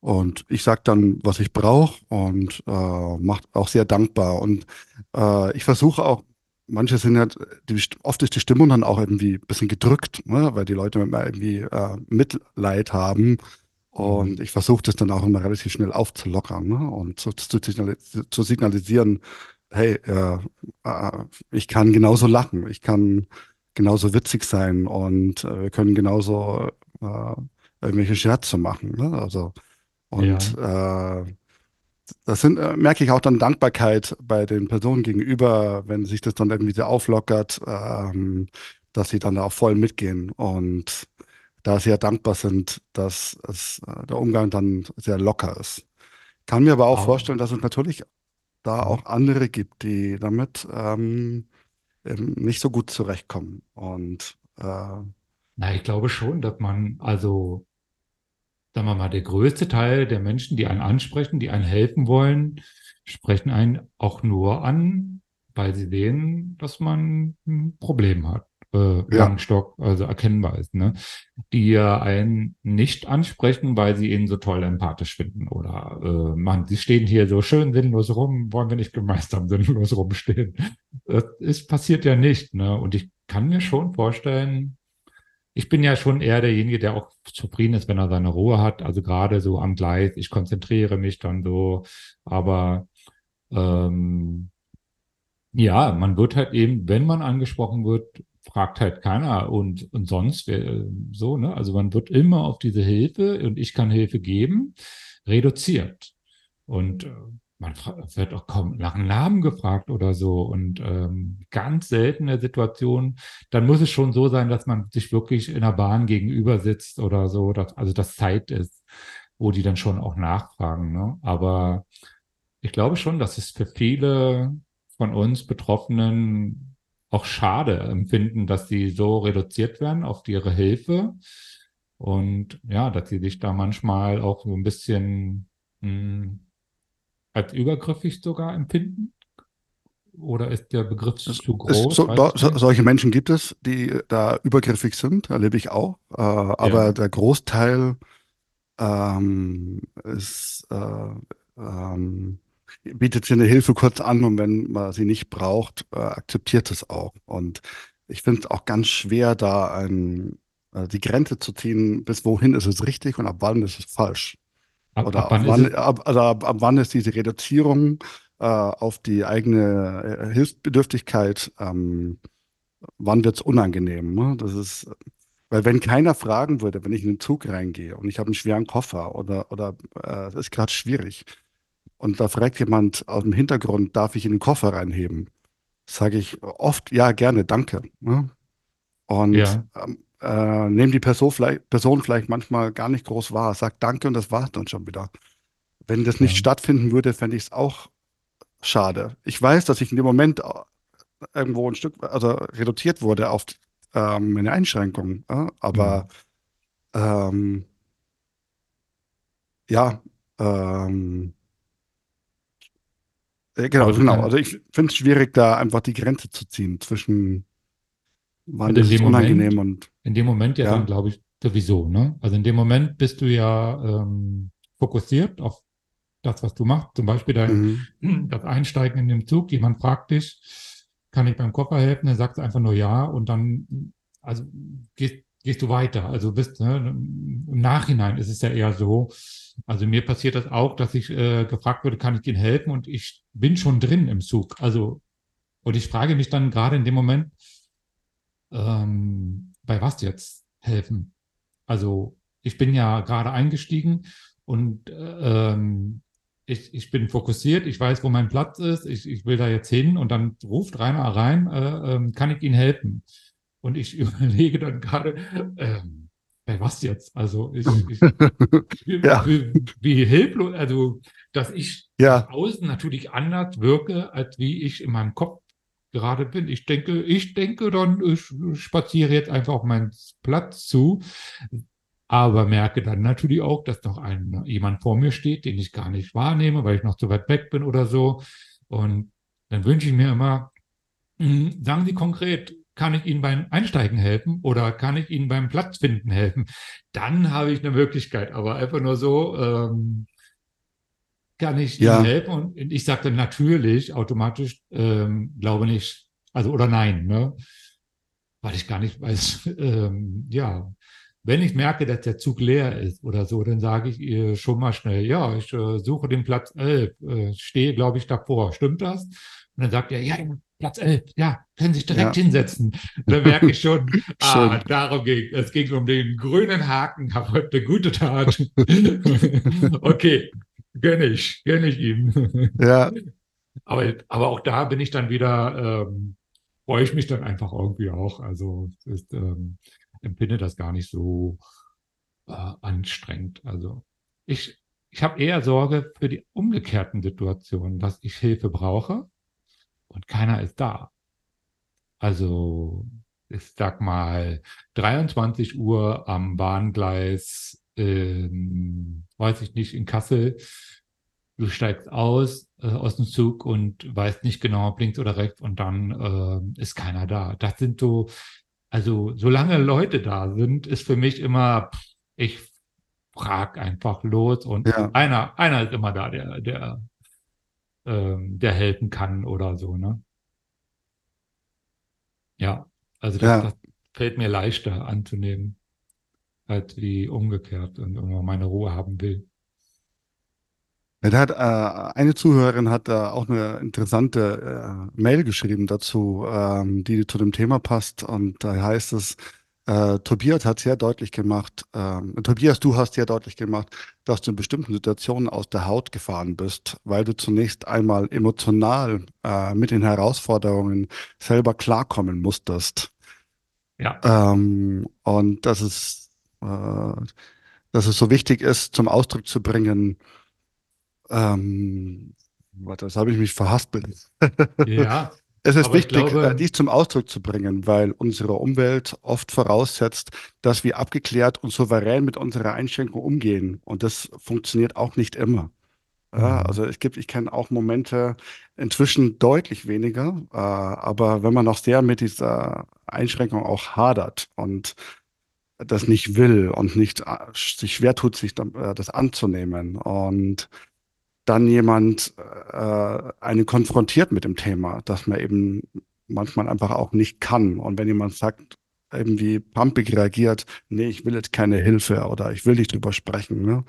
und ich sage dann, was ich brauche und äh, macht auch sehr dankbar. Und äh, ich versuche auch, manche sind halt, die, oft ist die Stimmung dann auch irgendwie ein bisschen gedrückt, ne? weil die Leute immer irgendwie äh, Mitleid haben. Und ich versuche das dann auch immer relativ schnell aufzulockern ne? und zu, zu, zu signalisieren, hey, äh, äh, ich kann genauso lachen, ich kann genauso witzig sein und äh, wir können genauso äh, irgendwelche Scherze machen. Ne? Also, und äh, das sind, äh, merke ich auch dann Dankbarkeit bei den Personen gegenüber, wenn sich das dann irgendwie so auflockert, ähm, dass sie dann auch voll mitgehen und da sehr dankbar sind, dass es, äh, der Umgang dann sehr locker ist. Kann mir aber auch Auch- vorstellen, dass es natürlich da auch andere gibt, die damit ähm, eben nicht so gut zurechtkommen. Und äh, Na, ich glaube schon, dass man, also, sagen wir mal, der größte Teil der Menschen, die einen ansprechen, die einen helfen wollen, sprechen einen auch nur an, weil sie sehen, dass man ein Problem hat. Äh, Langstock, also erkennbar ist, ne? Die ja einen nicht ansprechen, weil sie ihn so toll empathisch finden. Oder äh, man, sie stehen hier so schön sinnlos rum, wollen wir nicht gemeinsam [laughs] sinnlos rumstehen. Das ist, passiert ja nicht, ne? Und ich kann mir schon vorstellen, ich bin ja schon eher derjenige, der auch zufrieden ist, wenn er seine Ruhe hat. Also gerade so am Gleis, ich konzentriere mich dann so. Aber ähm, ja, man wird halt eben, wenn man angesprochen wird, fragt halt keiner und, und sonst wer, so, ne? Also man wird immer auf diese Hilfe und ich kann Hilfe geben, reduziert. Und äh, man wird auch kaum nach einem Namen gefragt oder so. Und ähm, ganz seltene Situation, dann muss es schon so sein, dass man sich wirklich in der Bahn gegenüber sitzt oder so, dass, also das Zeit ist, wo die dann schon auch nachfragen. Ne? Aber ich glaube schon, dass es für viele von uns Betroffenen auch schade empfinden, dass sie so reduziert werden auf ihre Hilfe. Und ja, dass sie sich da manchmal auch so ein bisschen mh, als übergriffig sogar empfinden. Oder ist der Begriff zu groß? so, do, so, solche Menschen gibt es, die da übergriffig sind, erlebe ich auch. Äh, aber Ja. der Großteil ähm, ist, äh, ähm, bietet dir eine Hilfe kurz an und wenn man sie nicht braucht, äh, akzeptiert es auch. Und ich finde es auch ganz schwer, da ein, äh, die Grenze zu ziehen, bis wohin ist es richtig und ab wann ist es falsch. Ab, Oder ab wann ab, also ab, ab wann ist diese Reduzierung äh, auf die eigene äh, Hilfsbedürftigkeit, ähm, wann wird es unangenehm? Ne? Das ist, weil wenn keiner fragen würde, wenn ich in den Zug reingehe und ich habe einen schweren Koffer oder, oder äh, es ist gerade schwierig und da fragt jemand aus dem Hintergrund, darf ich in den Koffer reinheben? Sage ich oft, ja, gerne, danke. Ne? Und Ja. ähm, äh, nehme die Person vielleicht, Person vielleicht manchmal gar nicht groß wahr, sagt Danke und das war's dann schon wieder. Wenn das nicht Ja. stattfinden würde, fände ich es auch schade. Ich weiß, dass ich in dem Moment äh, irgendwo ein Stück, also reduziert wurde auf ähm, meine Einschränkungen, äh, aber ähm, ja, ähm, äh, genau, genau. Also ich finde es schwierig, da einfach die Grenze zu ziehen zwischen wann Also es dem Moment- unangenehm und In dem Moment ja, Ja. dann, glaube ich, sowieso, ne? Also in dem Moment bist du ja ähm, fokussiert auf das, was du machst. Zum Beispiel dein, mhm. [clears throat] das Einsteigen in den Zug. Jemand fragt dich, kann ich beim Koffer helfen? Dann sagst du einfach nur ja und dann, also gehst, gehst du weiter. Also bist, ne, im Nachhinein ist es ja eher so. Also mir passiert das auch, dass ich äh, gefragt würde, kann ich Ihnen helfen? Und ich bin schon drin im Zug. Also, und ich frage mich dann gerade in dem Moment, ähm, bei was jetzt helfen? Also ich bin ja gerade eingestiegen und äh, ähm, ich, ich bin fokussiert, ich weiß, wo mein Platz ist, ich, ich will da jetzt hin und dann ruft Rainer rein, äh, ähm, kann ich Ihnen helfen? Und ich [laughs] überlege dann gerade, ähm, hey, was jetzt? Also ich, ich wie, [laughs] Ja. wie, wie hilflos, also dass ich Ja, außen natürlich anders wirke, als wie ich in meinem Kopf gerade bin. Ich denke, ich denke dann, ich spaziere jetzt einfach auf meinen Platz zu, aber merke dann natürlich auch, dass noch ein, jemand vor mir steht, den ich gar nicht wahrnehme, weil ich noch zu weit weg bin oder so. Und dann wünsche ich mir immer, "Hm, sagen Sie konkret, kann ich Ihnen beim Einsteigen helfen oder kann ich Ihnen beim Platz finden helfen? Dann habe ich eine Möglichkeit, aber einfach nur so, ähm, kann ich Ja. Ihnen helfen? Und ich sagte natürlich automatisch, ähm, glaube nicht, also oder nein, ne? Weil ich gar nicht weiß, [laughs] ähm, ja, wenn ich merke, dass der Zug leer ist oder so, dann sage ich ihr schon mal schnell, ja, ich äh, suche den Platz 11, äh, stehe, glaube ich, davor. Stimmt das? Und dann sagt er, ja, Platz 11, ja, können sich direkt Ja. hinsetzen. Dann merke ich schon, [laughs] ah, darum ging es. ging um den grünen Haken, habe heute eine gute Tat. [laughs] okay, gönne ich, gönne ich ihm. [laughs] ja, Aber, aber auch da bin ich dann wieder, ähm, freue ich mich dann einfach irgendwie auch. Also ist, ähm, empfinde das gar nicht so äh, anstrengend. Also ich, ich habe eher Sorge für die umgekehrten Situationen, dass ich Hilfe brauche und keiner ist da. Also ich sag mal 23 Uhr am Bahngleis, ähm, weiß ich nicht, in Kassel. Du steigst aus äh, aus dem Zug und weißt nicht genau, ob links oder rechts und dann äh, ist keiner da. Das sind so, also solange Leute da sind, ist für mich immer, pff, ich frag einfach los und Ja. einer, einer ist immer da, der, der, ähm, der helfen kann oder so, ne? Ja, also das, Ja. das fällt mir leichter anzunehmen, als wie umgekehrt und immer meine Ruhe haben will. Ja, da hat, äh, eine Zuhörerin hat da auch eine interessante äh, Mail geschrieben dazu, ähm, die zu dem Thema passt. Und da heißt es, äh, Tobias hat sehr deutlich gemacht, ähm, Tobias, du hast sehr deutlich gemacht, dass du in bestimmten Situationen aus der Haut gefahren bist, weil du zunächst einmal emotional äh, mit den Herausforderungen selber klarkommen musstest. Ja, Ähm, und dass es, äh, dass es so wichtig ist, zum Ausdruck zu bringen, ähm, warte, das habe ich mich verhaspelt. ja, [laughs] Es ist wichtig, glaube- äh, dies zum Ausdruck zu bringen, weil unsere Umwelt oft voraussetzt, dass wir abgeklärt und souverän mit unserer Einschränkung umgehen. Und das funktioniert auch nicht immer. Ja, Mhm. also es gibt, ich kenne auch Momente, inzwischen deutlich weniger, äh, aber wenn man noch sehr mit dieser Einschränkung auch hadert und das nicht will und nicht äh, sich schwer tut, sich äh, das anzunehmen und dann jemand äh, einen konfrontiert mit dem Thema, dass man eben manchmal einfach auch nicht kann. Und wenn jemand sagt, irgendwie pumpig reagiert, nee, ich will jetzt keine Hilfe oder ich will nicht drüber sprechen, ne?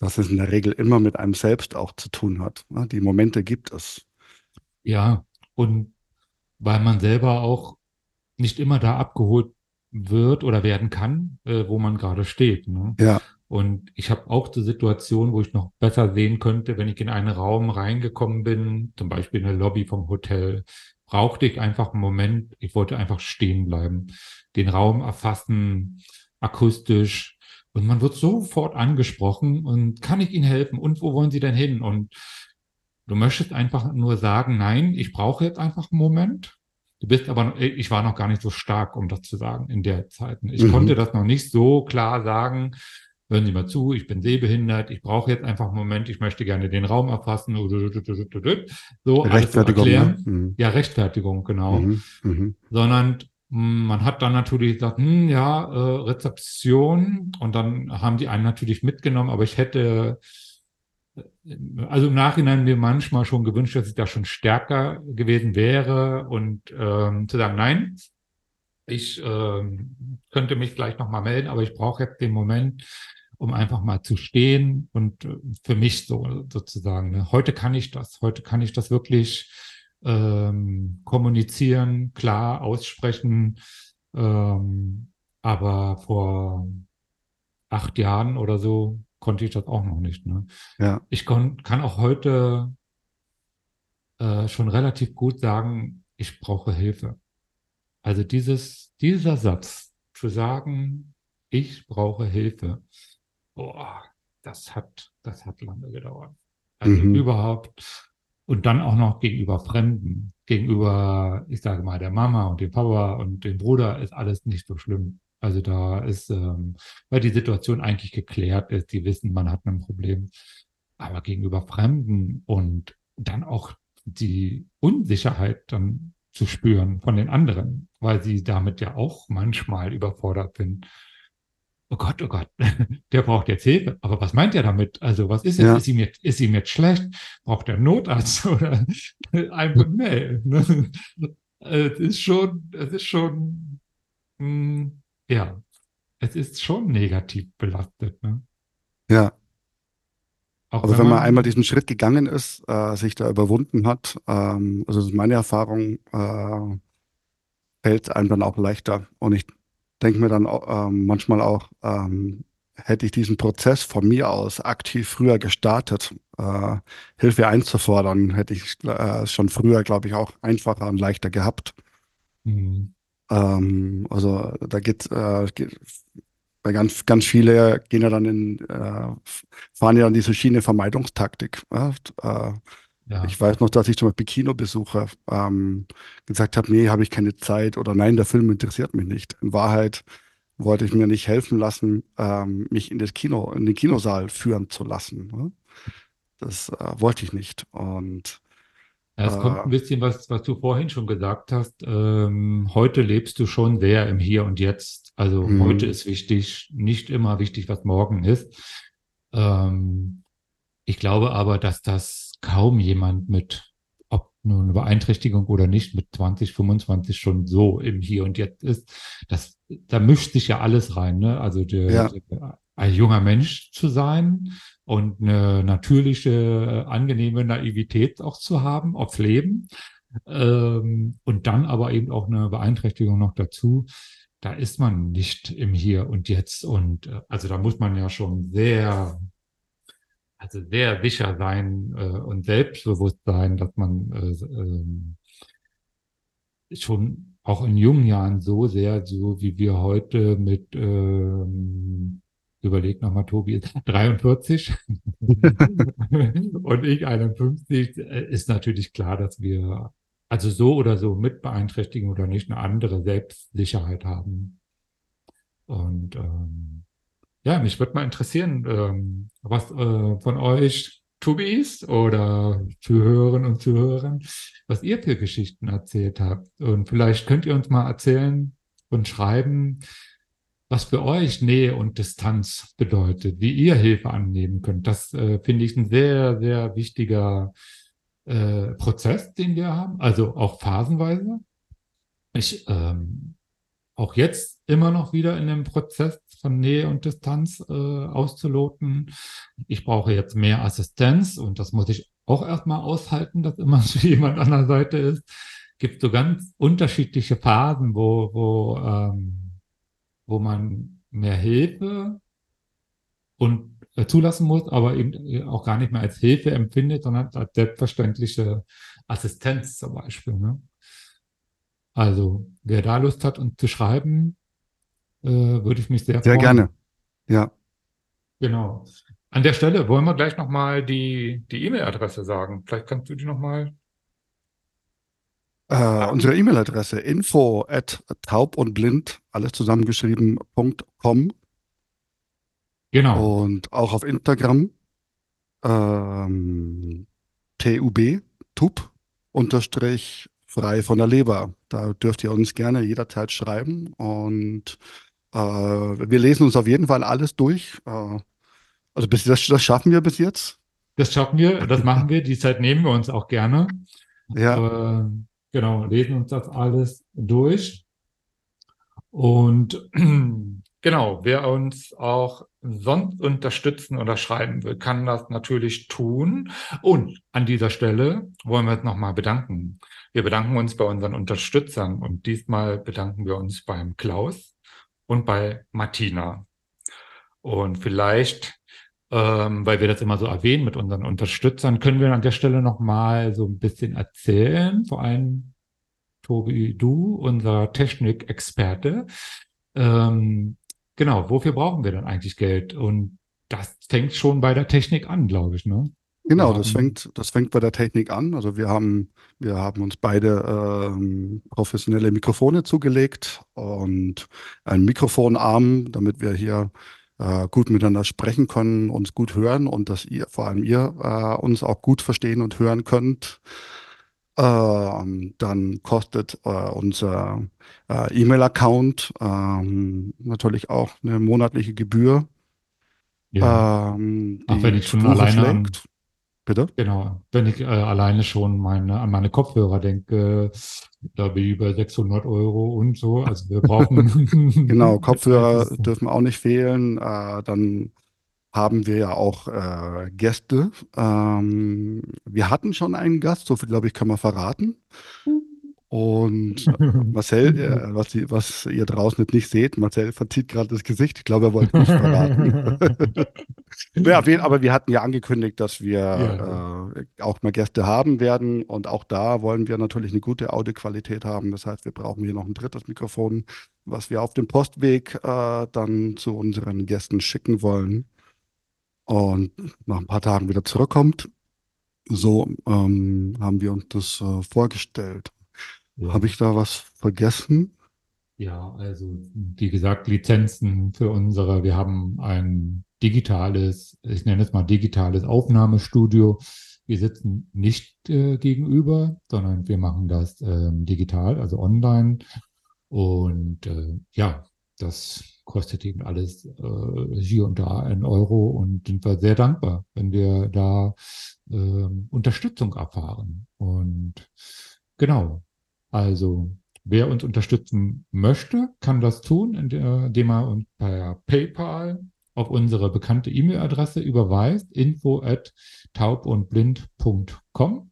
dass es in der Regel immer mit einem selbst auch zu tun hat. Ne? Die Momente gibt es. ja. Und weil man selber auch nicht immer da abgeholt wird oder werden kann, äh, wo man gerade steht. Ne? Ja, Und ich habe auch die Situation, wo ich noch besser sehen könnte, wenn ich in einen Raum reingekommen bin, zum Beispiel in eine Lobby vom Hotel, brauchte ich einfach einen Moment, ich wollte einfach stehen bleiben, den Raum erfassen, akustisch. Und man wird sofort angesprochen und kann ich Ihnen helfen? Und wo wollen Sie denn hin? Und du möchtest einfach nur sagen, nein, ich brauche jetzt einfach einen Moment. Du bist aber, ich war noch gar nicht so stark, um das zu sagen in der Zeit. Ich Mhm. konnte das noch nicht so klar sagen. Hören Sie mal zu, ich bin sehbehindert, ich brauche jetzt einfach einen Moment, ich möchte gerne den Raum erfassen. So Rechtfertigung. erklären. Ne? Mhm. Ja, Rechtfertigung, genau. Mhm. Mhm. Sondern mh, man hat dann natürlich gesagt, hm, ja, äh, Rezeption. Und dann haben die einen natürlich mitgenommen, aber ich hätte, äh, also im Nachhinein mir manchmal schon gewünscht, dass ich da schon stärker gewesen wäre und ähm, zu sagen, nein, ich ähm, könnte mich gleich nochmal melden, aber ich brauche jetzt den Moment, um einfach mal zu stehen und äh, für mich so sozusagen. Ne? Heute kann ich das. Heute kann ich das wirklich ähm, kommunizieren, klar aussprechen. Ähm, aber vor acht Jahren oder so konnte ich das auch noch nicht. Ne? Ja, Ich kon, kann auch heute äh, schon relativ gut sagen, ich brauche Hilfe. Also dieses, dieser Satz zu sagen, ich brauche Hilfe. Boah, das hat, das hat lange gedauert. Also Mhm. überhaupt und dann auch noch gegenüber Fremden, gegenüber, ich sage mal, der Mama und dem Papa und dem Bruder ist alles nicht so schlimm. Also da ist, ähm, weil die Situation eigentlich geklärt ist, die wissen, man hat ein Problem. Aber gegenüber Fremden und dann auch die Unsicherheit dann zu spüren von den anderen, weil sie damit ja auch manchmal überfordert sind. Oh Gott, oh Gott, [laughs] der braucht jetzt Hilfe. Aber was meint er damit? Also, was ist jetzt? Ja. Ist, ihm jetzt ist ihm jetzt schlecht? Braucht er Notarzt [laughs] oder [laughs] einfach, nee. Ne? Es ist schon, es ist schon, mh, ja, es ist schon negativ belastet. Ne? Ja. Auch Aber wenn man einmal diesen Schritt gegangen ist, äh, sich da überwunden hat, ähm, also das ist meine Erfahrung, äh, fällt einem dann auch leichter. Und ich denke mir dann au- ähm, manchmal auch, ähm, hätte ich diesen Prozess von mir aus aktiv früher gestartet, äh, Hilfe einzufordern, hätte ich äh, schon früher, glaube ich, auch einfacher und leichter gehabt. Mhm. Ähm, also da geht, äh, geht bei ganz, ganz viele gehen ja dann in, äh, fahren ja dann diese Schiene Vermeidungstaktik. Äh, Ja. ich weiß noch, dass ich zum Beispiel Kinobesucher ähm, gesagt habe, nee, habe ich keine Zeit oder nein, der Film interessiert mich nicht. In Wahrheit wollte ich mir nicht helfen lassen, ähm, mich in das Kino, in den Kinosaal führen zu lassen. Ne? Das äh, wollte ich nicht. Und Ja, es kommt Äh, ein bisschen was, was du vorhin schon gesagt hast. Ähm, heute lebst du schon sehr im Hier und Jetzt. Also Mhm. heute ist wichtig, nicht immer wichtig, was morgen ist. Ähm, ich glaube aber, dass das kaum jemand mit, ob nun eine Beeinträchtigung oder nicht, mit 20, 25 schon so im Hier und Jetzt ist. Das, da mischt sich ja alles rein, ne? Also der, Ja. der, ein junger Mensch zu sein und eine natürliche, angenehme Naivität auch zu haben aufs Leben. Ähm, und dann aber eben auch eine Beeinträchtigung noch dazu. Da ist man nicht im Hier und Jetzt. Und äh, also da muss man ja schon sehr, also sehr sicher sein äh, und selbstbewusst sein, dass man äh, ähm, schon auch in jungen Jahren so sehr, so wie wir heute mit, ähm, überleg nochmal, Tobi ist [laughs] 43 und ich 51, äh, ist natürlich klar, dass wir also so oder so mit Beeinträchtigung oder nicht eine andere Selbstsicherheit haben. Und ähm, ja, mich würde mal interessieren, ähm, was äh, von euch Tubis oder Zuhörern und Zuhörern, was ihr für Geschichten erzählt habt. Und vielleicht könnt ihr uns mal erzählen und schreiben, was für euch Nähe und Distanz bedeutet, wie ihr Hilfe annehmen könnt. Das äh, finde ich ein sehr, sehr wichtiger äh, Prozess, den wir haben, also auch phasenweise. Ich ähm, auch jetzt immer noch wieder in dem Prozess von Nähe und Distanz äh, auszuloten. Ich brauche jetzt mehr Assistenz und das muss ich auch erstmal aushalten, dass immer [laughs] jemand an der Seite ist. Gibt so ganz unterschiedliche Phasen, wo, wo, ähm, wo man mehr Hilfe und äh, zulassen muss, aber eben auch gar nicht mehr als Hilfe empfindet, sondern als selbstverständliche Assistenz zum Beispiel. Ne? Also, wer da Lust hat, uns zu schreiben, äh, würde ich mich sehr, sehr freuen. gerne. Ja. Genau. An der Stelle wollen wir gleich nochmal die, die E-Mail-Adresse sagen. Vielleicht kannst du die nochmal. Äh, unsere E-Mail-Adresse info at taub und blind, alles zusammengeschrieben, .com Genau. und auch auf Instagram ähm, TUB, TUB, unterstrich frei von der Leber. Da dürft ihr uns gerne jederzeit schreiben und äh, wir lesen uns auf jeden Fall alles durch. Äh, also bis das, das schaffen wir bis jetzt. Das schaffen wir, das machen wir. Die Zeit nehmen wir uns auch gerne. Ja, Äh, genau, lesen uns das alles durch. Und [clears throat] genau, wer uns auch sonst unterstützen oder schreiben will, kann das natürlich tun. Und an dieser Stelle wollen wir uns nochmal bedanken. Wir bedanken uns bei unseren Unterstützern und diesmal bedanken wir uns beim Klaus und bei Martina. Und vielleicht, ähm, weil wir das immer so erwähnen mit unseren Unterstützern, können wir an der Stelle nochmal so ein bisschen erzählen, vor allem Tobi, du, unser Technikexperte. Ähm, genau, wofür brauchen wir dann eigentlich Geld? Und das fängt schon bei der Technik an, glaube ich, ne? Genau, das fängt, das fängt bei der Technik an. Also wir haben, wir haben uns beide ähm, professionelle Mikrofone zugelegt und einen Mikrofonarm, damit wir hier äh, gut miteinander sprechen können, uns gut hören und dass ihr, vor allem ihr, äh, uns auch gut verstehen und hören könnt. Ähm, dann kostet äh, unser äh, E-Mail-Account ähm, natürlich auch eine monatliche Gebühr. Ja, Ähm, Ach, wenn ich schon alleine schlägt. Bitte? genau. Wenn ich äh, alleine schon meine, an meine Kopfhörer denke, da bin ich über 600 Euro und so. Also wir brauchen. [laughs] [laughs] Genau, Kopfhörer dürfen auch nicht fehlen. Äh, dann haben wir ja auch äh, Gäste. Ähm, wir hatten schon einen Gast, so viel glaube ich, kann man verraten. Und [laughs] Marcel, äh, was, ihr- was ihr draußen jetzt nicht seht, Marcel verzieht gerade das Gesicht. Ich glaube, er wollte nicht verraten. [laughs] Ja, aber wir hatten ja angekündigt, dass wir Ja. äh, auch mal Gäste haben werden. Und auch da wollen wir natürlich eine gute Audioqualität haben. Das heißt, wir brauchen hier noch ein drittes Mikrofon, was wir auf dem Postweg äh, dann zu unseren Gästen schicken wollen. Und nach ein paar Tagen wieder zurückkommt. So ähm, haben wir uns das äh, vorgestellt. Ja. Habe ich da was vergessen? Ja, also wie gesagt, Lizenzen für unsere, wir haben ein digitales, ich nenne es mal digitales Aufnahmestudio. Wir sitzen nicht äh, gegenüber, sondern wir machen das ähm, digital, also online. Und äh, ja, das kostet eben alles äh, hier und da einen Euro und sind wir sehr dankbar, wenn wir da ähm, Unterstützung erfahren. Und genau, also Wer uns unterstützen möchte, kann das tun, inde- indem er uns per PayPal auf unsere bekannte E-Mail-Adresse überweist, info at taubundblind.com.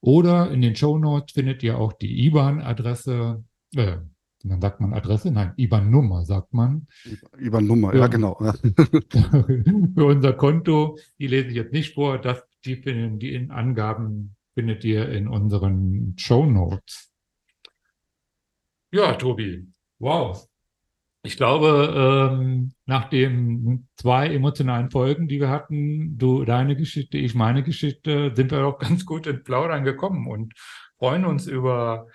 Oder in den Show Notes findet ihr auch die IBAN-Adresse, äh, dann sagt man Adresse, nein, IBAN-Nummer sagt man, Über Nummer, ja, genau. [laughs] für unser Konto. Die lese ich jetzt nicht vor, das, die, die in Angaben findet ihr in unseren Show Notes. Ja, Tobi, wow. Ich glaube, ähm, nach den zwei emotionalen Folgen, die wir hatten, du deine Geschichte, ich meine Geschichte, sind wir auch [laughs] ganz gut ins Plaudern gekommen und freuen uns über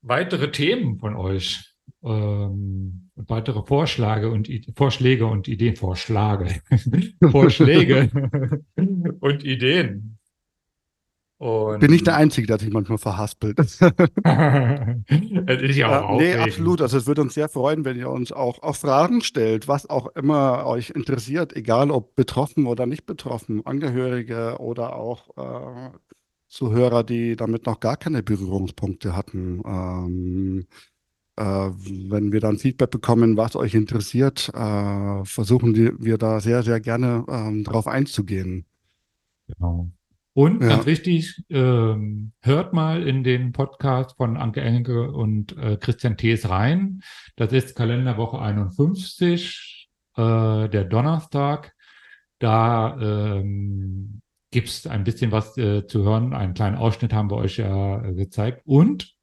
weitere Themen von euch. Ähm, weitere Vorschläge und I Vorschläge und Ideen, [laughs] Vorschläge, Vorschläge [laughs] und Ideen. Und Bin ich der Einzige, der sich manchmal verhaspelt. [laughs] es ist ja auch Ja, nee, absolut. Also es würde uns sehr freuen, wenn ihr uns auch, auch Fragen stellt, was auch immer euch interessiert, egal ob betroffen oder nicht betroffen, Angehörige oder auch äh, Zuhörer, die damit noch gar keine Berührungspunkte hatten. Ähm, äh, wenn wir dann Feedback bekommen, was euch interessiert, äh, versuchen wir da sehr, sehr gerne ähm, drauf einzugehen. Genau. Und Ja. ganz wichtig, ähm, hört mal in den Podcast von Anke Engelke und äh, Christian Thees rein. Das ist Kalenderwoche 51, äh, der Donnerstag. Da ähm, gibt es ein bisschen was äh, zu hören. Einen kleinen Ausschnitt haben wir euch ja äh, gezeigt. Und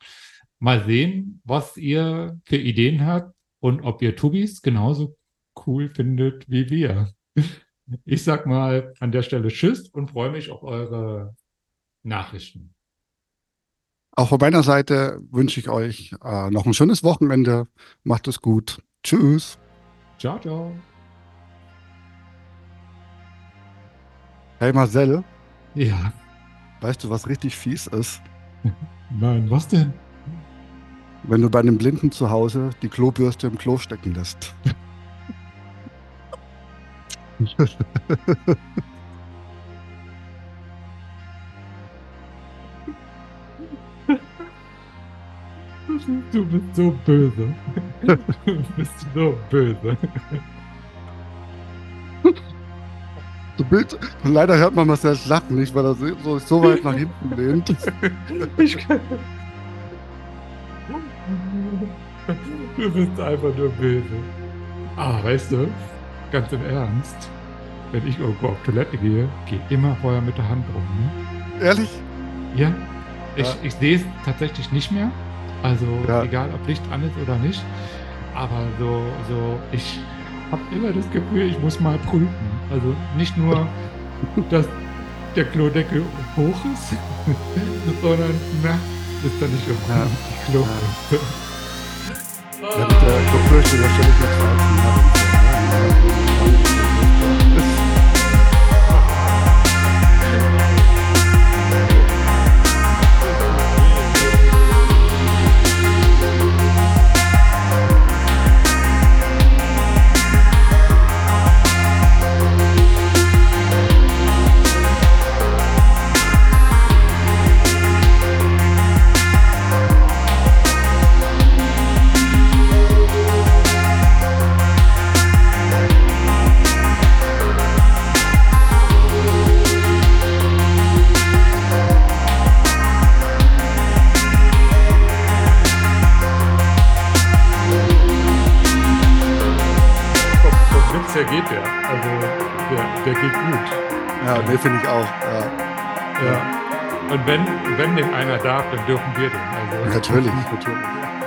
mal sehen, was ihr für Ideen habt und ob ihr Tubis genauso cool findet wie wir. Ich sag mal an der Stelle Tschüss und freue mich auf eure Nachrichten. Auch von meiner Seite wünsche ich euch äh, noch ein schönes Wochenende. Macht es gut. Tschüss. Ciao, ciao. Hey Marcel, Ja, weißt du, was richtig fies ist? [laughs] nein, was denn? Wenn du bei einem Blinden zu Hause die Klobürste im Klo stecken lässt. [laughs] Du bist so böse. Du bist so böse. Du bist, leider hört man Marcel's Lachen nicht, weil er so, so, so weit nach hinten lehnt. Ich kann... Du bist einfach nur böse. Ah, weißt du, ganz im Ernst, wenn ich irgendwo auf Toilette gehe, gehe immer vorher mit der Hand rum. Ne? Ehrlich? Ja, ich, Ja. ich sehe es tatsächlich nicht mehr. Also Ja. egal, ob Licht an ist oder nicht. aber so, so, ich habe immer das Gefühl, ich muss mal prüfen. Also nicht nur, [laughs] dass der Klodeckel hoch ist, [laughs] sondern na, ist da nicht irgendwo Ja. die Klo. Ja, mit der Befürchtung, da stelle ich darf, dann dürfen wir den. Also. natürlich, natürlich.